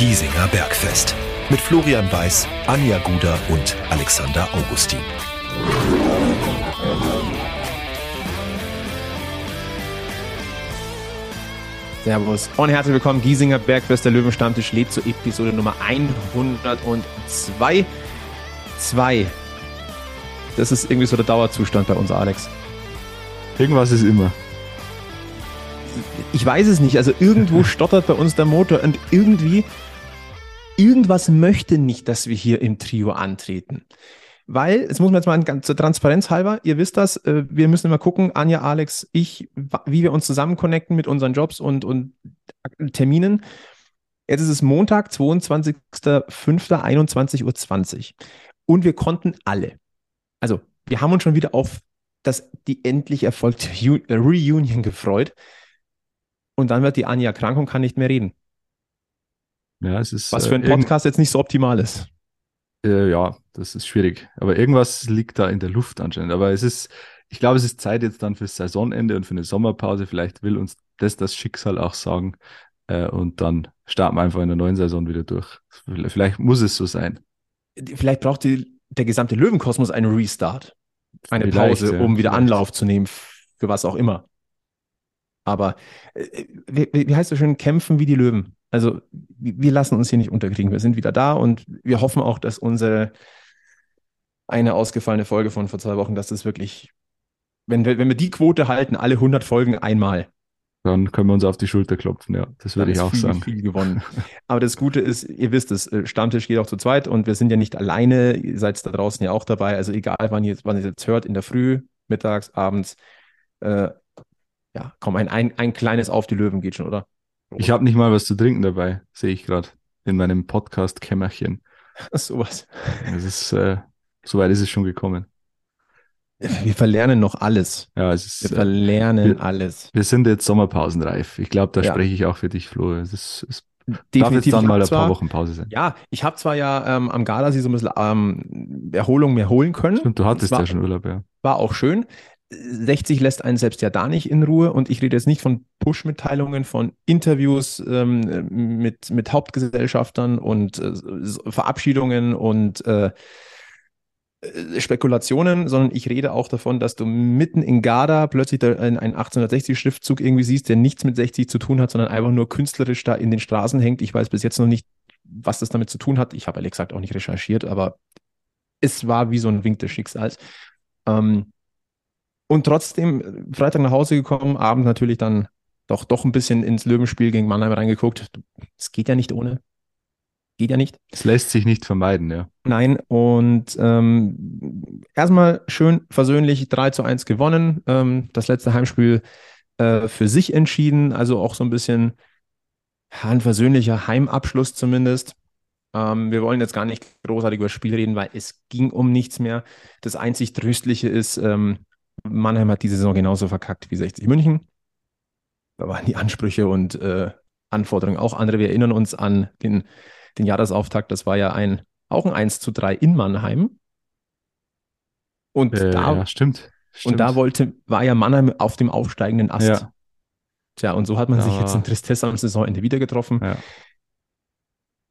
Giesinger Bergfest. Mit Florian Weiß, Anja Guder und Alexander Augustin. Servus und herzlich willkommen. Giesinger Bergfest, der Löwenstammtisch lädt zur Episode Nummer 102. Zwei. Das ist irgendwie so der Dauerzustand bei uns, Alex. Irgendwas ist immer. Ich weiß es nicht. Also irgendwo stottert bei uns der Motor und irgendwie, irgendwas möchte nicht, dass wir hier im Trio antreten. Weil, es muss man jetzt mal ganz zur Transparenz halber, ihr wisst das, äh, wir müssen immer gucken, Anja, Alex, ich, wie wir uns zusammen connecten mit unseren Jobs und, und Terminen. Jetzt ist es Montag, 22.05.21.20 Uhr. Und wir konnten alle. Also, wir haben uns schon wieder auf das, die endlich erfolgte Reunion gefreut. Und dann wird die Anja krank und kann nicht mehr reden. Ja, es ist. Was für ein äh, Podcast jetzt nicht so optimal ist. Äh, ja, das ist schwierig. Aber irgendwas liegt da in der Luft anscheinend. Aber es ist, ich glaube, es ist Zeit jetzt dann fürs Saisonende und für eine Sommerpause. Vielleicht will uns das das Schicksal auch sagen. Äh, und dann starten wir einfach in der neuen Saison wieder durch. Vielleicht muss es so sein. Vielleicht braucht die, der gesamte Löwenkosmos einen Restart. Eine Vielleicht, Pause, ja, um wieder vielleicht. Anlauf zu nehmen, für was auch immer. Aber äh, wie, wie heißt das schön, kämpfen wie die Löwen. Also wir lassen uns hier nicht unterkriegen. Wir sind wieder da und wir hoffen auch, dass unsere eine ausgefallene Folge von vor zwei Wochen, dass das wirklich, wenn wir, wenn wir die Quote halten, alle 100 Folgen einmal. Dann können wir uns auf die Schulter klopfen, ja. Das würde ich auch viel, sagen. Viel gewonnen. Aber das Gute ist, ihr wisst es, äh, Stammtisch geht auch zu zweit und wir sind ja nicht alleine. Ihr seid da draußen ja auch dabei. Also egal, wann ihr, wann ihr jetzt hört, in der Früh, mittags, abends, äh, ja, komm, ein, ein, ein kleines Auf die Löwen geht schon, oder? Ich habe nicht mal was zu trinken dabei, sehe ich gerade in meinem Podcast-Kämmerchen. Sowas. Es ist, äh, soweit ist es schon gekommen. Wir verlernen noch alles. Ja, es ist, wir verlernen wir, alles. Wir sind jetzt sommerpausenreif. Ich glaube, da ja. spreche ich auch für dich, Flo. Es ist, es Definitiv. darf jetzt dann mal ein zwar, paar Wochen Pause sein. Ja, ich habe zwar ja ähm, am Gardasee so ein bisschen ähm, Erholung mehr holen können. Stimmt, du hattest war, ja schon Urlaub, ja. War auch schön. 60 lässt einen selbst ja da nicht in Ruhe und ich rede jetzt nicht von Push-Mitteilungen, von Interviews ähm, mit, mit Hauptgesellschaftern und äh, Verabschiedungen und äh, äh Spekulationen, sondern ich rede auch davon, dass du mitten in Garda plötzlich einen 1860-Schriftzug irgendwie siehst, der nichts mit 60 zu tun hat, sondern einfach nur künstlerisch da in den Straßen hängt. Ich weiß bis jetzt noch nicht, was das damit zu tun hat. Ich habe ehrlich gesagt auch nicht recherchiert, aber es war wie so ein Wink des Schicksals. Ähm, und trotzdem Freitag nach Hause gekommen, Abend natürlich dann doch, doch ein bisschen ins Löwenspiel gegen Mannheim reingeguckt. Es geht ja nicht ohne. Geht ja nicht. Es lässt sich nicht vermeiden, ja. Nein, und ähm, erstmal schön versöhnlich 3 zu 1 gewonnen. Ähm, das letzte Heimspiel äh, für sich entschieden, also auch so ein bisschen ein versöhnlicher Heimabschluss zumindest. Ähm, wir wollen jetzt gar nicht großartig über das Spiel reden, weil es ging um nichts mehr. Das einzig Tröstliche ist, ähm, Mannheim hat diese Saison genauso verkackt wie 60 München. Da waren die Ansprüche und äh, Anforderungen auch andere. Wir erinnern uns an den, den Jahresauftakt. Das war ja ein, auch ein 1 zu 3 in Mannheim. Und äh, da, ja, stimmt, stimmt. Und da wollte, war ja Mannheim auf dem aufsteigenden Ast. Ja. Tja, und so hat man ja. sich jetzt in Tristesse am Saisonende wieder getroffen. Ja.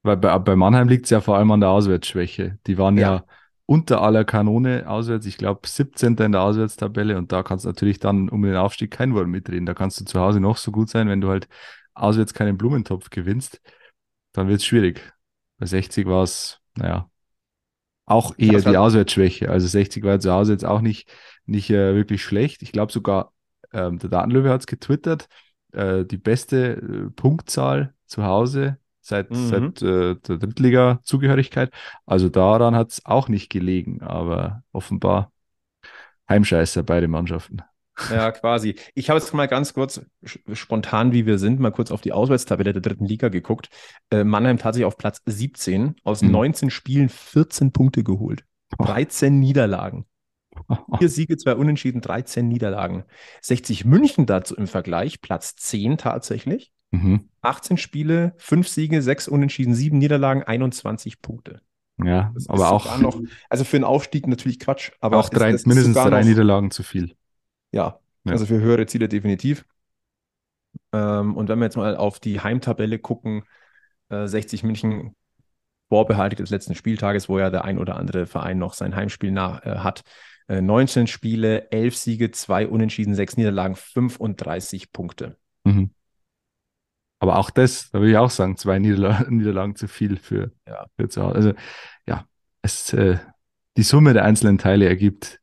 Weil bei, bei Mannheim liegt es ja vor allem an der Auswärtsschwäche. Die waren ja, ja unter aller Kanone auswärts. Ich glaube 17. in der Auswärtstabelle und da kannst du natürlich dann um den Aufstieg kein Wort mitreden. Da kannst du zu Hause noch so gut sein, wenn du halt auswärts keinen Blumentopf gewinnst, dann wird es schwierig. Bei 60 war es, naja, auch eher die Auswärtsschwäche. Also 60 war zu Hause jetzt auch nicht, nicht äh, wirklich schlecht. Ich glaube sogar, ähm, der Datenlöwe hat es getwittert, äh, die beste äh, Punktzahl zu Hause seit, mhm. seit äh, der Drittliga-Zugehörigkeit. Also daran hat es auch nicht gelegen, aber offenbar Heimscheißer beide Mannschaften. Ja, quasi. Ich habe jetzt mal ganz kurz, spontan wie wir sind, mal kurz auf die Auswärtstabelle der dritten Liga geguckt. Äh, Mannheim tatsächlich auf Platz 17, aus mhm. 19 Spielen 14 Punkte geholt. 13 oh. Niederlagen. Vier Siege, zwei Unentschieden, 13 Niederlagen. 60 München dazu im Vergleich, Platz 10 tatsächlich. Mhm. 18 Spiele, 5 Siege, 6 Unentschieden, 7 Niederlagen, 21 Punkte. Ja, das aber auch. Noch, also für einen Aufstieg natürlich Quatsch, aber auch drei, ist, mindestens drei noch, Niederlagen zu viel. Ja, ja, also für höhere Ziele definitiv. Ähm, und wenn wir jetzt mal auf die Heimtabelle gucken, Äh, 60 München Vorbehalte des letzten Spieltages, wo ja der ein oder andere Verein noch sein Heimspiel nach, äh, hat. Äh, 19 Spiele, 11 Siege, 2 Unentschieden, 6 Niederlagen, 35 Punkte. Mhm. Aber auch das, da würde ich auch sagen, zwei Niederla Niederlagen zu viel für, Ja. für zu Hause. Also ja, es, äh, die Summe der einzelnen Teile ergibt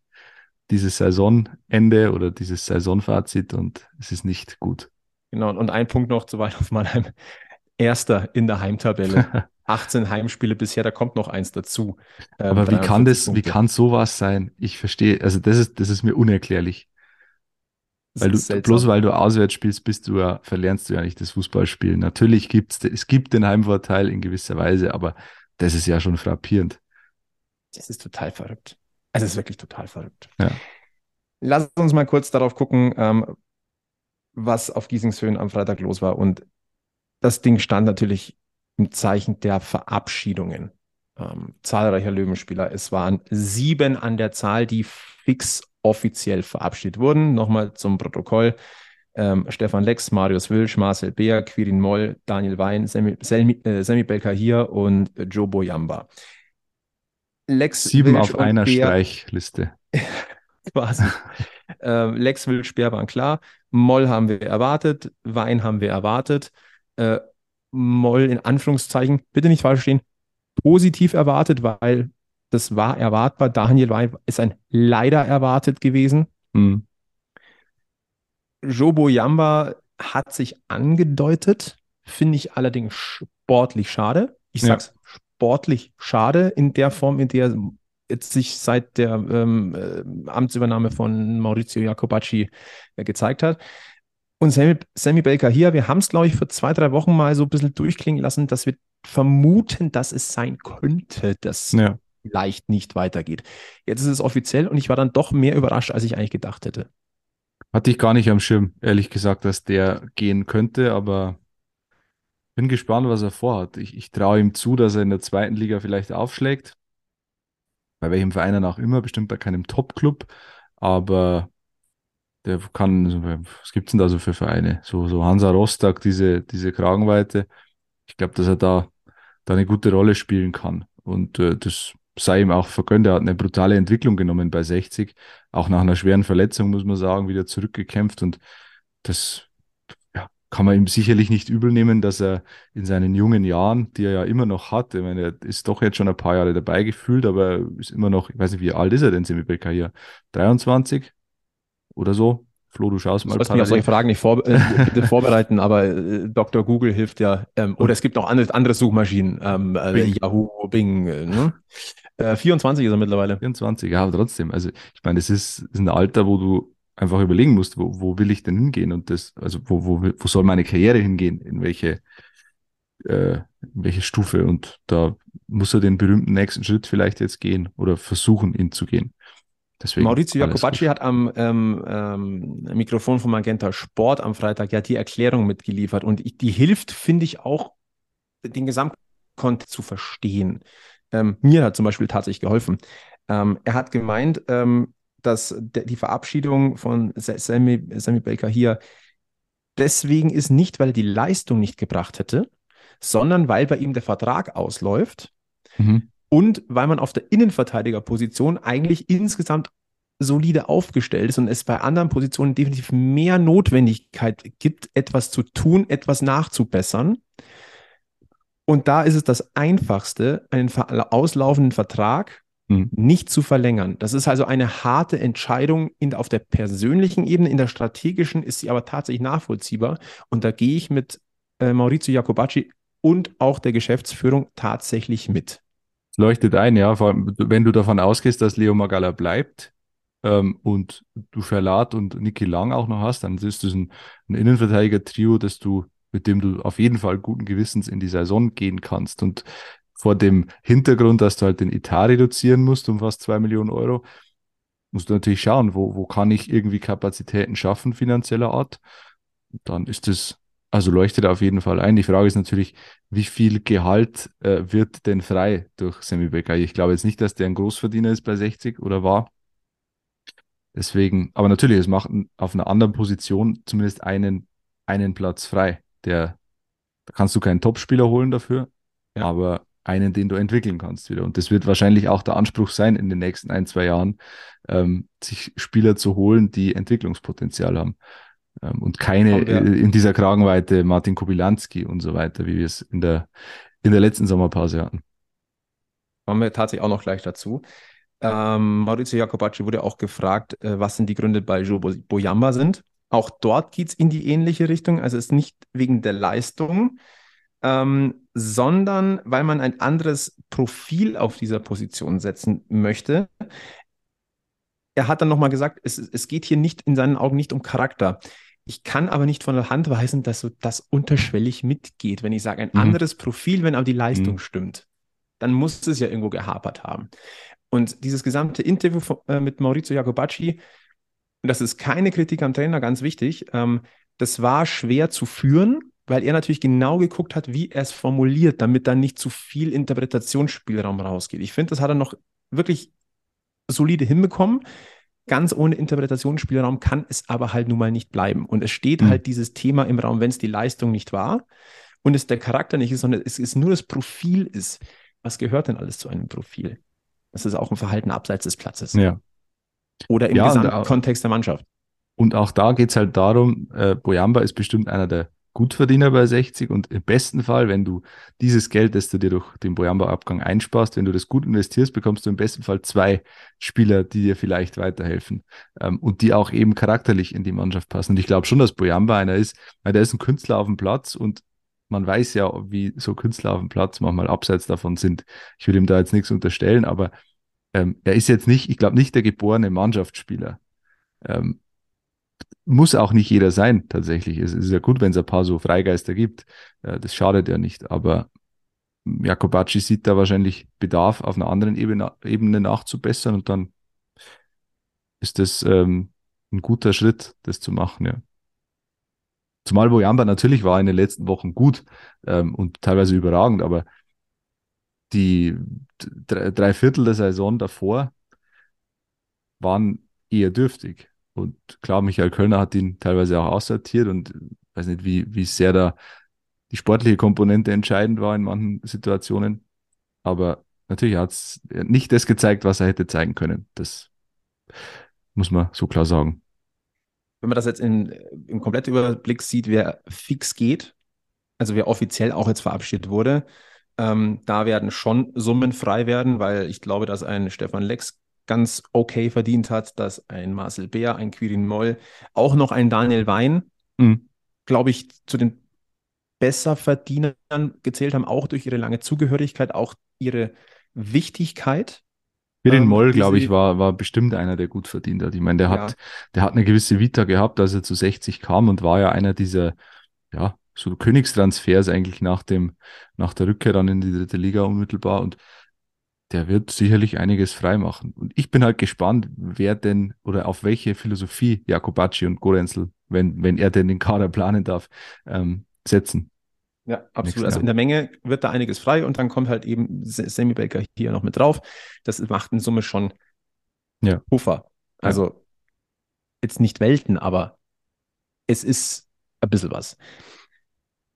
dieses Saisonende oder dieses Saisonfazit und es ist nicht gut. Genau, und ein Punkt noch zu Waldhof Mannheim. Erster in der Heimtabelle. 18 Heimspiele bisher, da kommt noch eins dazu. Ähm, Aber wie kann 43 das, wie Punkte. kann sowas sein? Ich verstehe, also das ist, das ist mir unerklärlich. Weil du, seltsam. bloß weil du auswärts spielst, bist du ja, verlernst du ja nicht das Fußballspielen. Natürlich gibt's, es gibt den Heimvorteil in gewisser Weise, aber das ist ja schon frappierend. Das ist total verrückt. Es ist wirklich total verrückt. Ja. Lass uns mal kurz darauf gucken, ähm, was auf Giesingshöhen am Freitag los war. Und das Ding stand natürlich im Zeichen der Verabschiedungen ähm, zahlreicher Löwenspieler. Es waren sieben an der Zahl, die fix offiziell verabschiedet wurden. Nochmal zum Protokoll. Ähm, Stefan Lex, Marius Wilsch, Marcel Beer, Quirin Moll, Daniel Wein, Semi, Selmi, äh, Semi Belkahir und äh, Joe Boyamba. Lex Sieben Wilsch auf und einer Beer- Streichliste. quasi. äh, Lex Wild Speer waren klar. Moll haben wir erwartet. Wein haben wir erwartet. Äh, Moll in Anführungszeichen, bitte nicht falsch verstehen, positiv erwartet, weil das war erwartbar. Daniel Wein ist ein leider erwartet gewesen. Hm. Jobo Yamba hat sich angedeutet, finde ich allerdings sportlich schade. Ich Ja. sag's sportlich schade in der Form, in der jetzt sich seit der ähm, äh, Amtsübernahme von Maurizio Jacobacci äh, gezeigt hat. Und Sammy, Sammy Belker hier, wir haben es, glaube ich, vor zwei, drei Wochen mal so ein bisschen durchklingen lassen, dass wir vermuten, dass es sein könnte, dass Ja. Vielleicht nicht weitergeht. Jetzt ist es offiziell und ich war dann doch mehr überrascht, als ich eigentlich gedacht hätte. Hatte ich gar nicht am Schirm, ehrlich gesagt, dass der gehen könnte, aber bin gespannt, was er vorhat. Ich, ich traue ihm zu, dass er in der zweiten Liga vielleicht aufschlägt. Bei welchem Verein dann auch immer, bestimmt bei keinem Top-Club, aber der kann, was gibt's denn da so für Vereine? So, so Hansa Rostock, diese, diese Kragenweite. Ich glaube, dass er da, da eine gute Rolle spielen kann. Und äh, das sei ihm auch vergönnt. Er hat eine brutale Entwicklung genommen bei 60. Auch nach einer schweren Verletzung, muss man sagen, wieder zurückgekämpft. Und das ja, kann man ihm sicherlich nicht übel nehmen, dass er in seinen jungen Jahren, die er ja immer noch hat, ich meine, er ist doch jetzt schon ein paar Jahre dabei gefühlt, aber er ist immer noch, ich weiß nicht, wie alt ist er denn, Semi Becker hier? 23 oder so? Flo, du schaust Du mal sollst mich auf solche. Fragen nicht vor, äh, vorbereiten, aber äh, Dr. Google hilft ja. Ähm, oder es gibt noch andere, andere Suchmaschinen. Ähm, äh, Bing. Yahoo, Bing. Äh, ne? Äh, 24 ist er mittlerweile. 24, ja, aber trotzdem. Also, ich meine, das ist, ist ein Alter, wo du einfach überlegen musst, wo, wo will ich denn hingehen? Und das, also, wo, wo, wo soll meine Karriere hingehen? In welche, äh, in welche Stufe? Und da muss er den berühmten nächsten Schritt vielleicht jetzt gehen oder versuchen, ihn zu gehen. Deswegen. Maurizio Jacobacci hat am ähm, ähm, Mikrofon von Magenta Sport am Freitag ja die Erklärung mitgeliefert und ich, die hilft, finde ich, auch den Gesamtkontext zu verstehen. Ähm, mir hat zum Beispiel tatsächlich geholfen. Ähm, er hat gemeint, ähm, dass die Verabschiedung von Sa- Sammy, Sammy Baker hier deswegen ist nicht, weil er die Leistung nicht gebracht hätte, sondern weil bei ihm der Vertrag ausläuft Mhm. und weil man auf der Innenverteidigerposition eigentlich insgesamt solide aufgestellt ist und es bei anderen Positionen definitiv mehr Notwendigkeit gibt, etwas zu tun, etwas nachzubessern. Und da ist es das Einfachste, einen auslaufenden Vertrag Mhm. nicht zu verlängern. Das ist also eine harte Entscheidung in, auf der persönlichen Ebene, in der strategischen ist sie aber tatsächlich nachvollziehbar. Und da gehe ich mit äh, Maurizio Jacobacci und auch der Geschäftsführung tatsächlich mit. Es leuchtet ein, ja, vor allem, wenn du davon ausgehst, dass Leo Magalla bleibt ähm, und du Verlat und Niki Lang auch noch hast, dann ist das ein, ein Innenverteidiger-Trio, das du, mit dem du auf jeden Fall guten Gewissens in die Saison gehen kannst. Und vor dem Hintergrund, dass du halt den Etat reduzieren musst um fast zwei Millionen Euro, musst du natürlich schauen, wo, wo kann ich irgendwie Kapazitäten schaffen, finanzieller Art. Dann ist es, also leuchtet auf jeden Fall ein. Die Frage ist natürlich, wie viel Gehalt äh, wird denn frei durch Sammy Becker? Ich glaube jetzt nicht, dass der ein Großverdiener ist bei 60 oder war. Deswegen, aber natürlich, es macht auf einer anderen Position zumindest einen, einen Platz frei, der Da kannst du keinen Topspieler holen dafür, ja. aber einen, den du entwickeln kannst wieder. Und das wird wahrscheinlich auch der Anspruch sein in den nächsten ein, zwei Jahren, ähm, sich Spieler zu holen, die Entwicklungspotenzial haben. Ähm, und keine ja. in dieser Kragenweite Martin Kobilanski und so weiter, wie wir es in der, in der letzten Sommerpause hatten. Kommen wir tatsächlich auch noch gleich dazu. Ähm, Maurizio Jacobacci wurde auch gefragt, äh, was denn die Gründe bei Joe Boyamba sind. Auch dort geht es in die ähnliche Richtung. Also es ist nicht wegen der Leistung, ähm, sondern weil man ein anderes Profil auf dieser Position setzen möchte. Er hat dann nochmal gesagt, es, es geht hier nicht in seinen Augen nicht um Charakter. Ich kann aber nicht von der Hand weisen, dass so das unterschwellig mitgeht. Wenn ich sage, ein mhm. anderes Profil, wenn aber die Leistung mhm. stimmt, dann muss es ja irgendwo gehapert haben. Und dieses gesamte Interview äh, mit Maurizio Jacobacci, und das ist keine Kritik am Trainer, ganz wichtig, ähm, das war schwer zu führen, weil er natürlich genau geguckt hat, wie er es formuliert, damit dann nicht zu viel Interpretationsspielraum rausgeht. Ich finde, das hat er noch wirklich solide hinbekommen. Ganz ohne Interpretationsspielraum kann es aber halt nun mal nicht bleiben. Und es steht mhm. halt dieses Thema im Raum, wenn es die Leistung nicht war und es der Charakter nicht ist, sondern es ist nur das Profil ist. Was gehört denn alles zu einem Profil? Das ist auch ein Verhalten abseits des Platzes. Ja. Oder im ja, Gesamtkontext der Mannschaft. Und auch da geht es halt darum, äh, Boyamba ist bestimmt einer der Gutverdiener bei 60 und im besten Fall, wenn du dieses Geld, das du dir durch den Boyamba-Abgang einsparst, wenn du das gut investierst, bekommst du im besten Fall zwei Spieler, die dir vielleicht weiterhelfen ähm, und die auch eben charakterlich in die Mannschaft passen. Und ich glaube schon, dass Boyamba einer ist, weil der ist ein Künstler auf dem Platz und man weiß ja, wie so Künstler auf dem Platz manchmal abseits davon sind. Ich will ihm da jetzt nichts unterstellen, aber ähm, er ist jetzt nicht, ich glaube nicht der geborene Mannschaftsspieler. Ähm, muss auch nicht jeder sein, tatsächlich. Es ist ja gut, wenn es ein paar so Freigeister gibt. Äh, das schadet ja nicht. Aber Jakobacci sieht da wahrscheinlich Bedarf, auf einer anderen Ebene, Ebene nachzubessern und dann ist das ähm, ein guter Schritt, das zu machen, ja. Zumal Boyamba natürlich war in den letzten Wochen gut ähm, und teilweise überragend, aber die drei, Viertel der Saison davor waren eher dürftig. Und klar, Michael Kölner hat ihn teilweise auch aussortiert und weiß nicht, wie, wie sehr da die sportliche Komponente entscheidend war in manchen Situationen. Aber natürlich hat es nicht das gezeigt, was er hätte zeigen können. Das muss man so klar sagen. Wenn man das jetzt in, im kompletten Überblick sieht, wer fix geht, also wer offiziell auch jetzt verabschiedet wurde, ähm, da werden schon Summen frei werden, weil ich glaube, dass ein Stefan Lex ganz okay verdient hat, dass ein Marcel Bär, ein Quirin Moll, auch noch ein Daniel Wein, mhm. glaube ich, zu den Besserverdienern gezählt haben, auch durch ihre lange Zugehörigkeit, auch ihre Wichtigkeit. Quirin ähm, Moll, glaube ich, war, war bestimmt einer, der gut verdient hat. Ich meine, der ja. hat, der hat eine gewisse Vita gehabt, als er zu 60 kam und war ja einer dieser, ja, so Königstransfers eigentlich nach dem, nach der Rückkehr dann in die dritte Liga unmittelbar und der wird sicherlich einiges freimachen. Und ich bin halt gespannt, wer denn oder auf welche Philosophie Jakobacci und Gorenzel, wenn, wenn er denn den Kader planen darf, ähm, setzen. Ja, absolut. Also in der Menge wird da einiges frei und dann kommt halt eben Sammy Baker hier noch mit drauf. Das macht in Summe schon ja. Puffer. Also ja. jetzt nicht Welten, aber es ist ein bisschen was.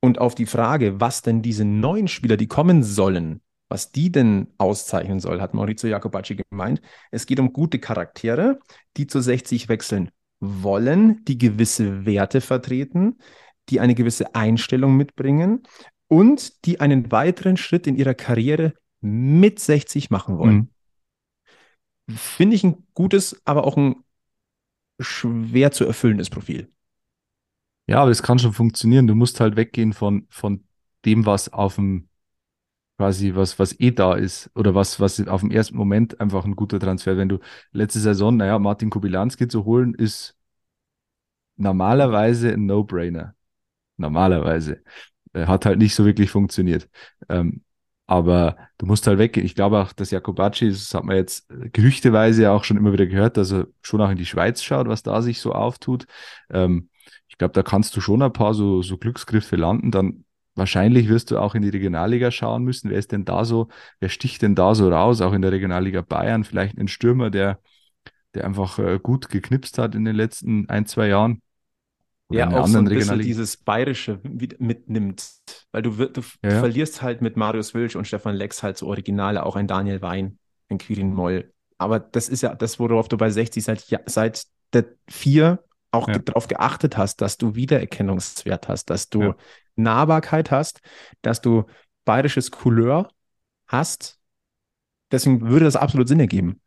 Und auf die Frage, was denn diese neuen Spieler, die kommen sollen, was die denn auszeichnen soll, hat Maurizio Jacobacci gemeint. Es geht um gute Charaktere, die zu 60 wechseln wollen, die gewisse Werte vertreten, die eine gewisse Einstellung mitbringen und die einen weiteren Schritt in ihrer Karriere mit 60 machen wollen. Mhm. Finde ich ein gutes, aber auch ein schwer zu erfüllendes Profil. Ja, aber es kann schon funktionieren. Du musst halt weggehen von, von dem, was auf dem quasi was, was eh da ist oder was, was auf dem ersten Moment einfach ein guter Transfer. Wenn du letzte Saison, naja, Martin Kubilanski zu holen, ist normalerweise ein No-Brainer. Normalerweise. Hat halt nicht so wirklich funktioniert. Ähm, aber du musst halt weggehen. Ich glaube auch, dass Jakobacci, das hat man jetzt gerüchteweise auch schon immer wieder gehört, dass er schon auch in die Schweiz schaut, was da sich so auftut. Ähm, ich glaube, da kannst du schon ein paar so, so Glücksgriffe landen. Dann Wahrscheinlich wirst du auch in die Regionalliga schauen müssen. Wer ist denn da so, wer sticht denn da so raus? Auch in der Regionalliga Bayern, vielleicht ein Stürmer, der, der einfach äh, gut geknipst hat in den letzten ein, zwei Jahren. ja, auch so ein bisschen dieses Bayerische mitnimmt, weil du, du ja. verlierst halt mit Marius Wilsch und Stefan Lex halt so Originale, auch ein Daniel Wein, ein Quirin Moll. Aber das ist ja das, worauf du bei 60 seit, seit der 4 auch ja. darauf geachtet hast, dass du Wiedererkennungswert hast, dass du ja. Nahbarkeit hast, dass du bayerisches Couleur hast. Deswegen würde das absolut Sinn ergeben.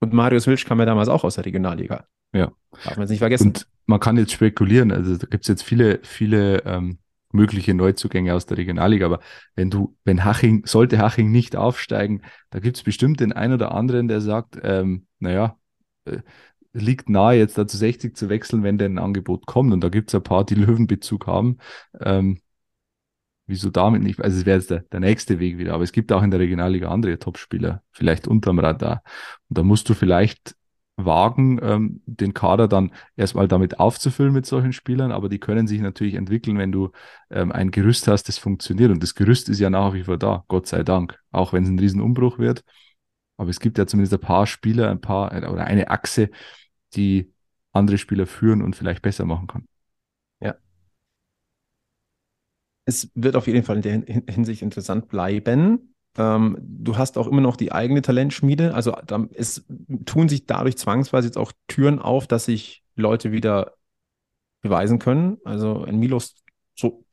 Und Marius Wilsch kam ja damals auch aus der Regionalliga. Ja. Darf man es nicht vergessen. Und man kann jetzt spekulieren, also da gibt es jetzt viele, viele ähm, mögliche Neuzugänge aus der Regionalliga, aber wenn du, wenn Haching, sollte Haching nicht aufsteigen, da gibt es bestimmt den einen oder anderen, der sagt, ähm, naja, äh, liegt nahe, jetzt da zu 60 zu wechseln, wenn denn ein Angebot kommt. Und da gibt es ein paar, die Löwenbezug haben. Ähm, wieso damit nicht? Also es wäre jetzt der, der nächste Weg wieder. Aber es gibt auch in der Regionalliga andere Topspieler, vielleicht unterm Radar. Und da musst du vielleicht wagen, ähm, den Kader dann erstmal damit aufzufüllen mit solchen Spielern, aber die können sich natürlich entwickeln, wenn du ähm, ein Gerüst hast, das funktioniert. Und das Gerüst ist ja nach wie vor da, Gott sei Dank. Auch wenn es ein Riesenumbruch wird. Aber es gibt ja zumindest ein paar Spieler, ein paar oder eine Achse, die andere Spieler führen und vielleicht besser machen kann. Ja. Es wird auf jeden Fall in der Hinsicht interessant bleiben. Ähm, du hast auch immer noch die eigene Talentschmiede. Also es tun sich dadurch zwangsweise jetzt auch Türen auf, dass sich Leute wieder beweisen können. Also ein Milos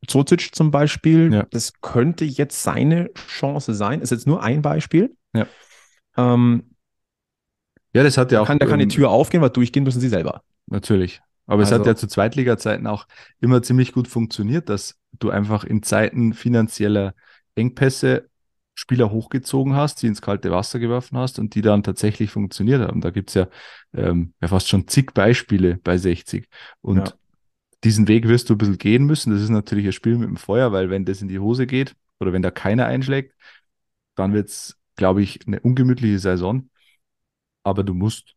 Zocic zum Beispiel, ja. das könnte jetzt seine Chance sein. Ist jetzt nur ein Beispiel. Ja. Ähm, ja, das hat ja auch. Kann, da kann die ähm, Tür aufgehen, weil durchgehen müssen sie selber. Natürlich. Aber also, es hat also ja zu Zweitliga-Zeiten auch immer ziemlich gut funktioniert, dass du einfach in Zeiten finanzieller Engpässe Spieler hochgezogen hast, die ins kalte Wasser geworfen hast und die dann tatsächlich funktioniert haben. Da gibt's ja, ähm, ja fast schon zig Beispiele bei 60. Und ja. diesen Weg wirst du ein bisschen gehen müssen. Das ist natürlich ein Spiel mit dem Feuer, weil wenn das in die Hose geht oder wenn da keiner einschlägt, dann wird's, glaube ich, eine ungemütliche Saison aber du musst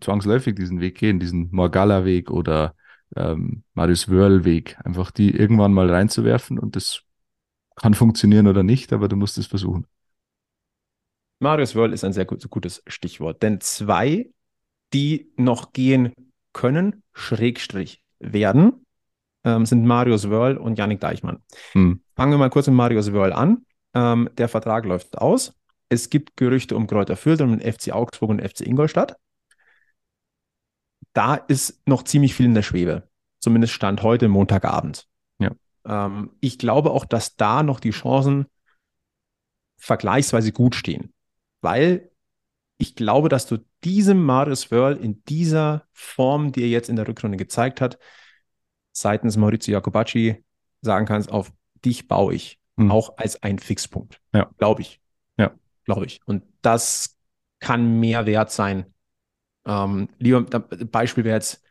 zwangsläufig diesen Weg gehen, diesen Morgalla-Weg oder ähm, Marius Wörl-Weg, einfach die irgendwann mal reinzuwerfen und das kann funktionieren oder nicht, aber du musst es versuchen. Marius Wörl ist ein sehr gut, gutes Stichwort, denn zwei, die noch gehen können, Schrägstrich werden, ähm, sind Marius Wörl und Yannick Deichmann. Hm. Fangen wir mal kurz mit Marius Wörl an. Ähm, der Vertrag läuft aus. Es gibt Gerüchte um Kräuter Fürth und FC Augsburg und FC Ingolstadt. Da ist noch ziemlich viel in der Schwebe. Zumindest Stand heute, Montagabend. Ja. Ähm, ich glaube auch, dass da noch die Chancen vergleichsweise gut stehen. Weil ich glaube, dass du diesem Marius Wörl in dieser Form, die er jetzt in der Rückrunde gezeigt hat, seitens Maurizio Jacobacci sagen kannst, auf dich baue ich. Mhm. Auch als ein Fixpunkt. Ja. Glaube ich glaube ich. Und das kann mehr wert sein. Ähm, lieber Beispiel wäre jetzt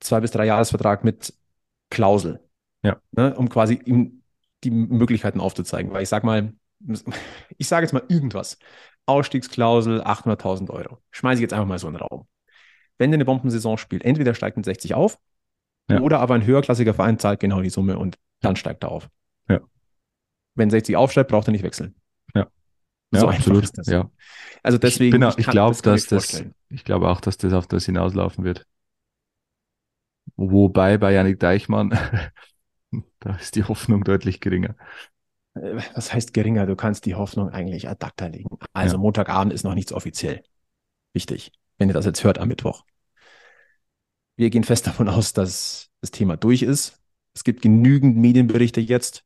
zwei bis drei Jahresvertrag mit Klausel. Ja. Ne, um quasi ihm die Möglichkeiten aufzuzeigen. Weil ich sag mal, ich sage jetzt mal irgendwas. Ausstiegsklausel 800.000 Euro. Schmeiße ich jetzt einfach mal so in den Raum. Wenn der eine Bombensaison spielt, entweder steigt mit 60 auf ja. oder aber ein höherklassiger Verein zahlt genau die Summe und dann steigt er auf. Ja. Wenn 60 aufsteigt, braucht er nicht wechseln. Ja. So absolut. Ist das. Ja. Also deswegen. Ich, ich, glaube, das dass das, ich glaube auch, dass das auf das hinauslaufen wird. Wobei bei Janik Deichmann, da ist die Hoffnung deutlich geringer. Äh, was heißt geringer? Du kannst die Hoffnung eigentlich ad acta legen. Also ja. Montagabend ist noch nichts offiziell. Wichtig, wenn ihr das jetzt hört am Mittwoch. Wir gehen fest davon aus, dass das Thema durch ist. Es gibt genügend Medienberichte jetzt.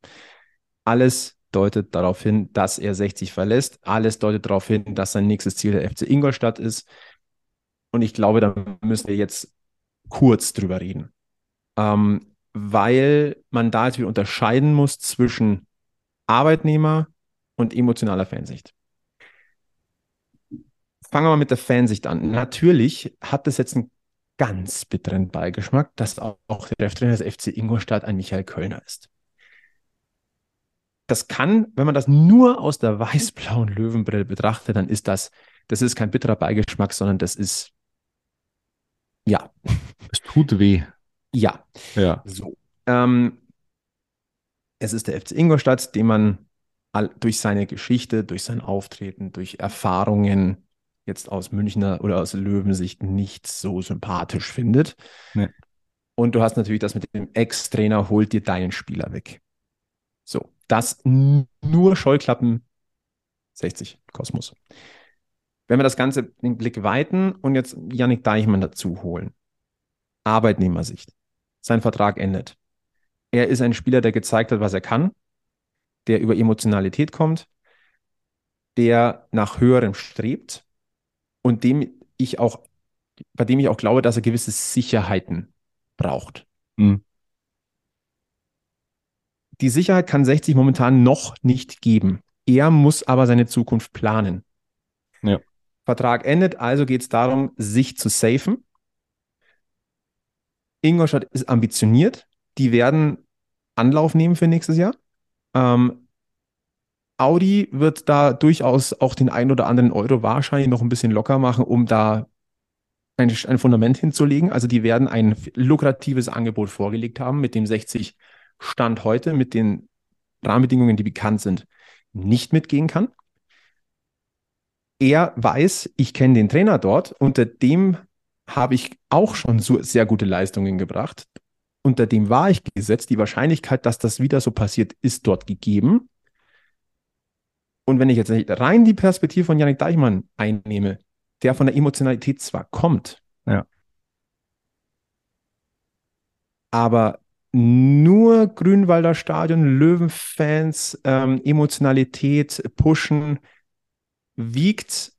Alles deutet darauf hin, dass er 60 verlässt. Alles deutet darauf hin, dass sein nächstes Ziel der FC Ingolstadt ist. Und ich glaube, da müssen wir jetzt kurz drüber reden. Ähm, weil man da wieder unterscheiden muss zwischen Arbeitnehmer und emotionaler Fansicht. Fangen wir mal mit der Fansicht an. Natürlich hat das jetzt einen ganz bitteren Beigeschmack, dass auch der Cheftrainer des FC Ingolstadt ein Michael Kölner ist das kann, wenn man das nur aus der weiß-blauen Löwenbrille betrachtet, dann ist das, das ist kein bitterer Beigeschmack, sondern das ist, ja. Es tut weh. Ja. Ja. So. Ähm, es ist der FC Ingolstadt, den man all, durch seine Geschichte, durch sein Auftreten, durch Erfahrungen jetzt aus Münchner oder aus Löwensicht nicht so sympathisch findet. Nee. Und du hast natürlich das mit dem Ex-Trainer holt dir deinen Spieler weg. So, das nur Scheuklappen 60 Kosmos. Wenn wir das Ganze den Blick weiten und jetzt Yannick Deichmann dazu holen. Arbeitnehmersicht. Sein Vertrag endet. Er ist ein Spieler, der gezeigt hat, was er kann, der über Emotionalität kommt, der nach höherem strebt und dem ich auch, bei dem ich auch glaube, dass er gewisse Sicherheiten braucht. Mhm. Die Sicherheit kann 60 momentan noch nicht geben. Er muss aber seine Zukunft planen. Ja. Vertrag endet, also geht es darum, sich zu safen. Ingolstadt ist ambitioniert. Die werden Anlauf nehmen für nächstes Jahr. Ähm, Audi wird da durchaus auch den ein oder anderen Euro wahrscheinlich noch ein bisschen locker machen, um da ein, ein Fundament hinzulegen. Also die werden ein lukratives Angebot vorgelegt haben, mit dem 60 Stand heute, mit den Rahmenbedingungen, die bekannt sind, nicht mitgehen kann. Er weiß, ich kenne den Trainer dort, unter dem habe ich auch schon so sehr gute Leistungen gebracht. Unter dem war ich gesetzt. Die Wahrscheinlichkeit, dass das wieder so passiert, ist dort gegeben. Und wenn ich jetzt rein die Perspektive von Janik Deichmann einnehme, der von der Emotionalität zwar kommt, ja. aber nur Grünwalder Stadion, Löwenfans, ähm, Emotionalität, Pushen, wiegt,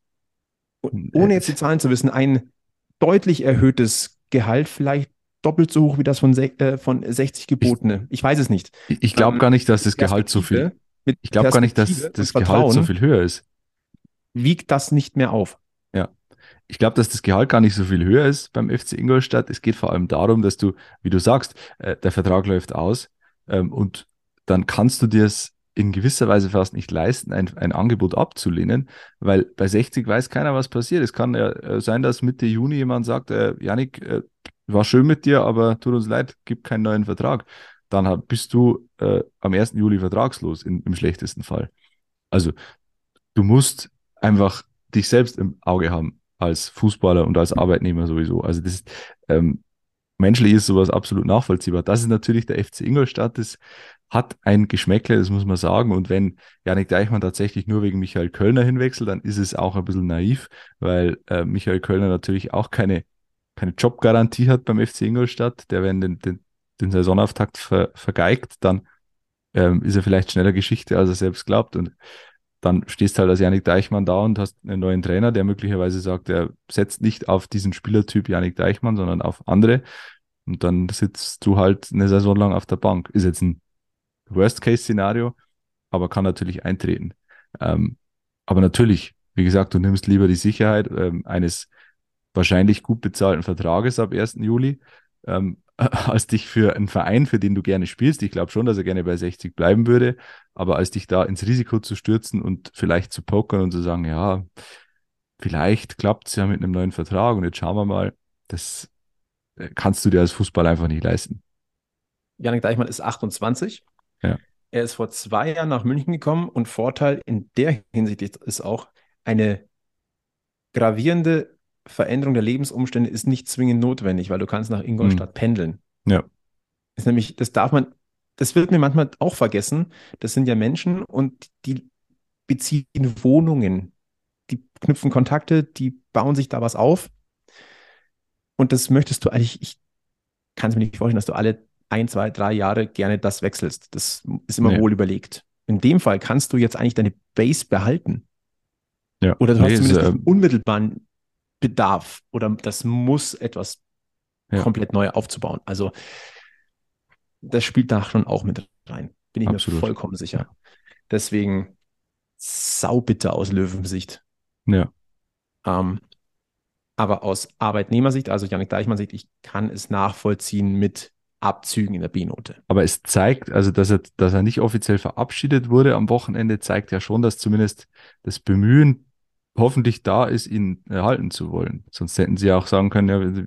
ohne jetzt die Zahlen zu wissen, ein deutlich erhöhtes Gehalt, vielleicht doppelt so hoch wie das von, äh, von 60 gebotene. Ich weiß es nicht. Ich, ich glaube ähm, gar nicht, dass das Gehalt so viel. Ich glaube gar nicht, dass das Gehalt so viel höher ist. Wiegt das nicht mehr auf? Ja. Ich glaube, dass das Gehalt gar nicht so viel höher ist beim FC Ingolstadt. Es geht vor allem darum, dass du, wie du sagst, äh, der Vertrag läuft aus ähm, und dann kannst du dir es in gewisser Weise fast nicht leisten, ein, ein Angebot abzulehnen, weil bei 60 weiß keiner, was passiert. Es kann äh, sein, dass Mitte Juni jemand sagt, äh, Janik, äh, war schön mit dir, aber tut uns leid, gibt keinen neuen Vertrag. Dann bist du äh, am 1. Juli vertragslos in, im schlechtesten Fall. Also du musst einfach dich selbst im Auge haben als Fußballer und als Arbeitnehmer sowieso. Also das ist, ähm, menschlich ist sowas absolut nachvollziehbar. Das ist natürlich der FC Ingolstadt, das hat ein Geschmäckle, das muss man sagen. Und wenn Janik Deichmann tatsächlich nur wegen Michael Kölner hinwechselt, dann ist es auch ein bisschen naiv, weil äh, Michael Kölner natürlich auch keine, keine Jobgarantie hat beim FC Ingolstadt. Der, wenn den, den, den Saisonauftakt ver, vergeigt, dann ähm, ist er vielleicht schneller Geschichte, als er selbst glaubt. Und dann stehst halt als Janik Deichmann da und hast einen neuen Trainer, der möglicherweise sagt, er setzt nicht auf diesen Spielertyp Janik Deichmann, sondern auf andere. Und dann sitzt du halt eine Saison lang auf der Bank. Ist jetzt ein Worst-Case-Szenario, aber kann natürlich eintreten. Ähm, aber natürlich, wie gesagt, du nimmst lieber die Sicherheit ähm, eines wahrscheinlich gut bezahlten Vertrages ab 1. Juli, ähm, als dich für einen Verein, für den du gerne spielst. Ich glaube schon, dass er gerne bei 60 bleiben würde, aber als dich da ins Risiko zu stürzen und vielleicht zu pokern und zu sagen, ja, vielleicht klappt es ja mit einem neuen Vertrag und jetzt schauen wir mal, das äh, kannst du dir als Fußball einfach nicht leisten. Janik Deichmann ist 28. Ja. Er ist vor zwei Jahren nach München gekommen und Vorteil in der Hinsicht ist auch, eine gravierende Veränderung der Lebensumstände ist nicht zwingend notwendig, weil du kannst nach Ingolstadt mhm. pendeln. Ja. Ist nämlich, das darf man, das wird mir manchmal auch vergessen. Das sind ja Menschen und die beziehen Wohnungen, die knüpfen Kontakte, die bauen sich da was auf. Und das möchtest du eigentlich, ich kann es mir nicht vorstellen, dass du alle ein, zwei, drei Jahre gerne das wechselst. Das ist immer ja. wohl überlegt. In dem Fall kannst du jetzt eigentlich deine Base behalten. Ja. Oder du nee, hast zumindest äh, unmittelbaren Bedarf oder das muss etwas ja. komplett neu aufzubauen. Also das spielt da schon auch mit rein. Bin ich Absolut. mir vollkommen sicher. Deswegen saubitter aus Löwensicht. Ja. Ähm, aber aus Arbeitnehmersicht, also Janik Deichmann Sicht, ich kann es nachvollziehen mit Abzügen in der B-Note. Aber es zeigt, also dass er, dass er nicht offiziell verabschiedet wurde am Wochenende, zeigt ja schon, dass zumindest das Bemühen hoffentlich da ist, ihn erhalten zu wollen. Sonst hätten sie ja auch sagen können, ja,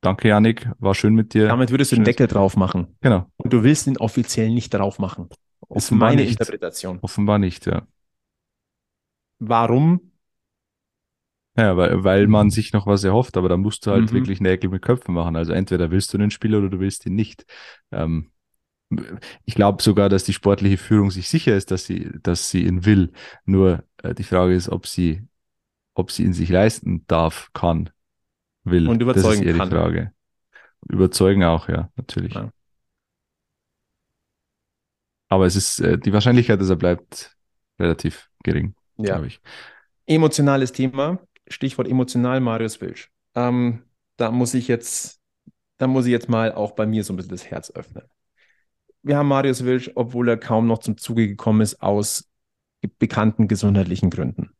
danke Janik, war schön mit dir. Damit würdest du den Deckel drauf machen. Genau. Und du willst ihn offiziell nicht drauf machen. Das ist meine nicht. Interpretation. Offenbar nicht, ja. Warum? Ja, weil, weil man sich noch was erhofft, aber da musst du halt mhm. wirklich Nägel mit Köpfen machen. Also entweder willst du den Spieler oder du willst ihn nicht. Ähm, ich glaube sogar, dass die sportliche Führung sich sicher ist, dass sie, dass sie ihn will. Nur äh, die Frage ist, ob sie, ob sie ihn sich leisten darf, kann, will. Und überzeugen das ist eher kann. die Frage. Überzeugen auch, ja, natürlich. Ja. Aber es ist äh, die Wahrscheinlichkeit, dass er bleibt, relativ gering, ja. glaube ich. Emotionales Thema. Stichwort emotional, Marius Wilsch. Ähm, da muss ich jetzt, da muss ich jetzt mal auch bei mir so ein bisschen das Herz öffnen wir haben Marius Wilsch, obwohl er kaum noch zum Zuge gekommen ist, aus bekannten gesundheitlichen Gründen.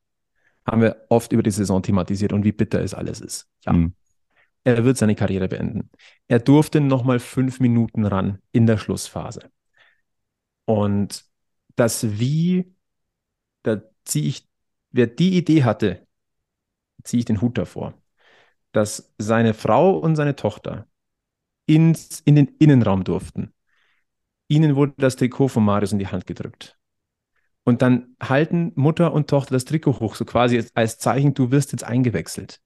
Haben wir oft über die Saison thematisiert und wie bitter es alles ist. Ja. Mhm. Er wird seine Karriere beenden. Er durfte nochmal fünf Minuten ran in der Schlussphase. Und das Wie, da ziehe ich, wer die Idee hatte, ziehe ich den Hut davor, dass seine Frau und seine Tochter ins, in den Innenraum durften ihnen wurde das Trikot von Marius in die Hand gedrückt. Und dann halten Mutter und Tochter das Trikot hoch, so quasi als Zeichen, du wirst jetzt eingewechselt.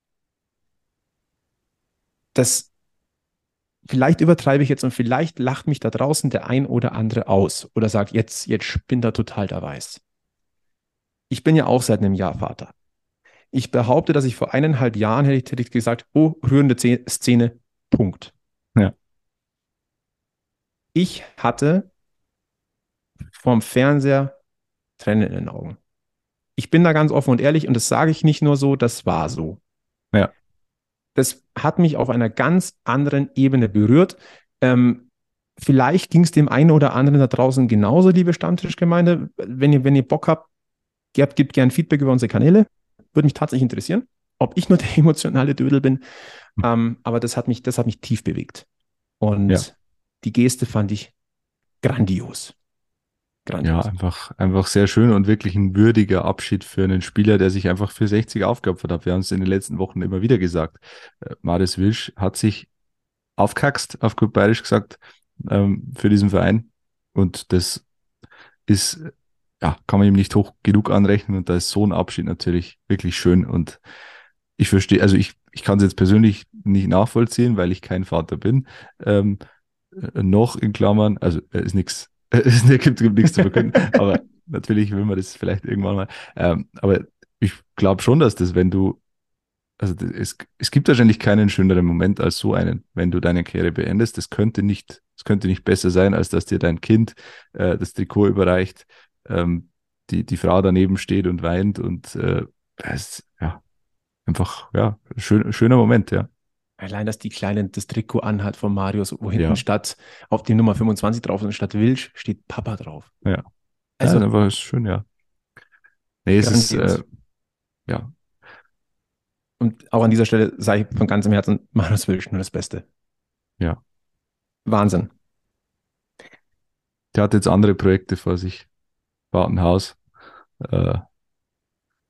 Das, vielleicht übertreibe ich jetzt und vielleicht lacht mich da draußen der ein oder andere aus oder sagt, jetzt, jetzt spinnt er total der Weiß. Ich bin ja auch seit einem Jahr Vater. Ich behaupte, dass ich vor eineinhalb Jahren hätte ich gesagt, oh, rührende Szene, Punkt. Ja. Ich hatte vom Fernseher Tränen in den Augen. Ich bin da ganz offen und ehrlich und das sage ich nicht nur so, das war so. Ja. Das hat mich auf einer ganz anderen Ebene berührt. Ähm, vielleicht ging es dem einen oder anderen da draußen genauso, liebe Stammtischgemeinde. Wenn ihr, wenn ihr Bock habt, gebt, gebt gerne Feedback über unsere Kanäle. Würde mich tatsächlich interessieren, ob ich nur der emotionale Dödel bin. Hm. Ähm, aber das hat mich, das hat mich tief bewegt. Und ja die Geste fand ich grandios. Grandios. Ja, einfach, einfach sehr schön und wirklich ein würdiger Abschied für einen Spieler, der sich einfach für 60 aufgeopfert hat. Wir haben es in den letzten Wochen immer wieder gesagt. Äh, Marius Wilsch hat sich aufkackst, auf gut bayerisch gesagt, ähm, für diesen Verein. Und das ist, ja, kann man ihm nicht hoch genug anrechnen. Und da ist so ein Abschied natürlich wirklich schön. Und ich verstehe, also ich, ich kann es jetzt persönlich nicht nachvollziehen, weil ich kein Vater bin. Ähm, äh, noch in Klammern, also äh, ist nichts, es gibt, gibt nichts zu verkünden, aber natürlich will man das vielleicht irgendwann mal. Ähm, aber ich glaube schon, dass das, wenn du, also das, es, es gibt wahrscheinlich keinen schöneren Moment als so einen, wenn du deine Karriere beendest. Das könnte nicht, es könnte nicht besser sein, als dass dir dein Kind äh, das Trikot überreicht, ähm, die, die Frau daneben steht und weint und äh, es, ja, einfach, ja, schön, schöner Moment, ja. Allein, dass die Kleine das Trikot anhat von Marius, wo hinten ja. statt auf die Nummer 25 drauf und statt Wilsch steht Papa drauf. Ja. Also, ja, war schön, ja. Nee, es ist, äh, ja. Und auch an dieser Stelle sage ich von ganzem Herzen, Marius Wilsch nur das Beste. Ja. Wahnsinn. Der hat jetzt andere Projekte vor sich. Baut ein Haus, äh,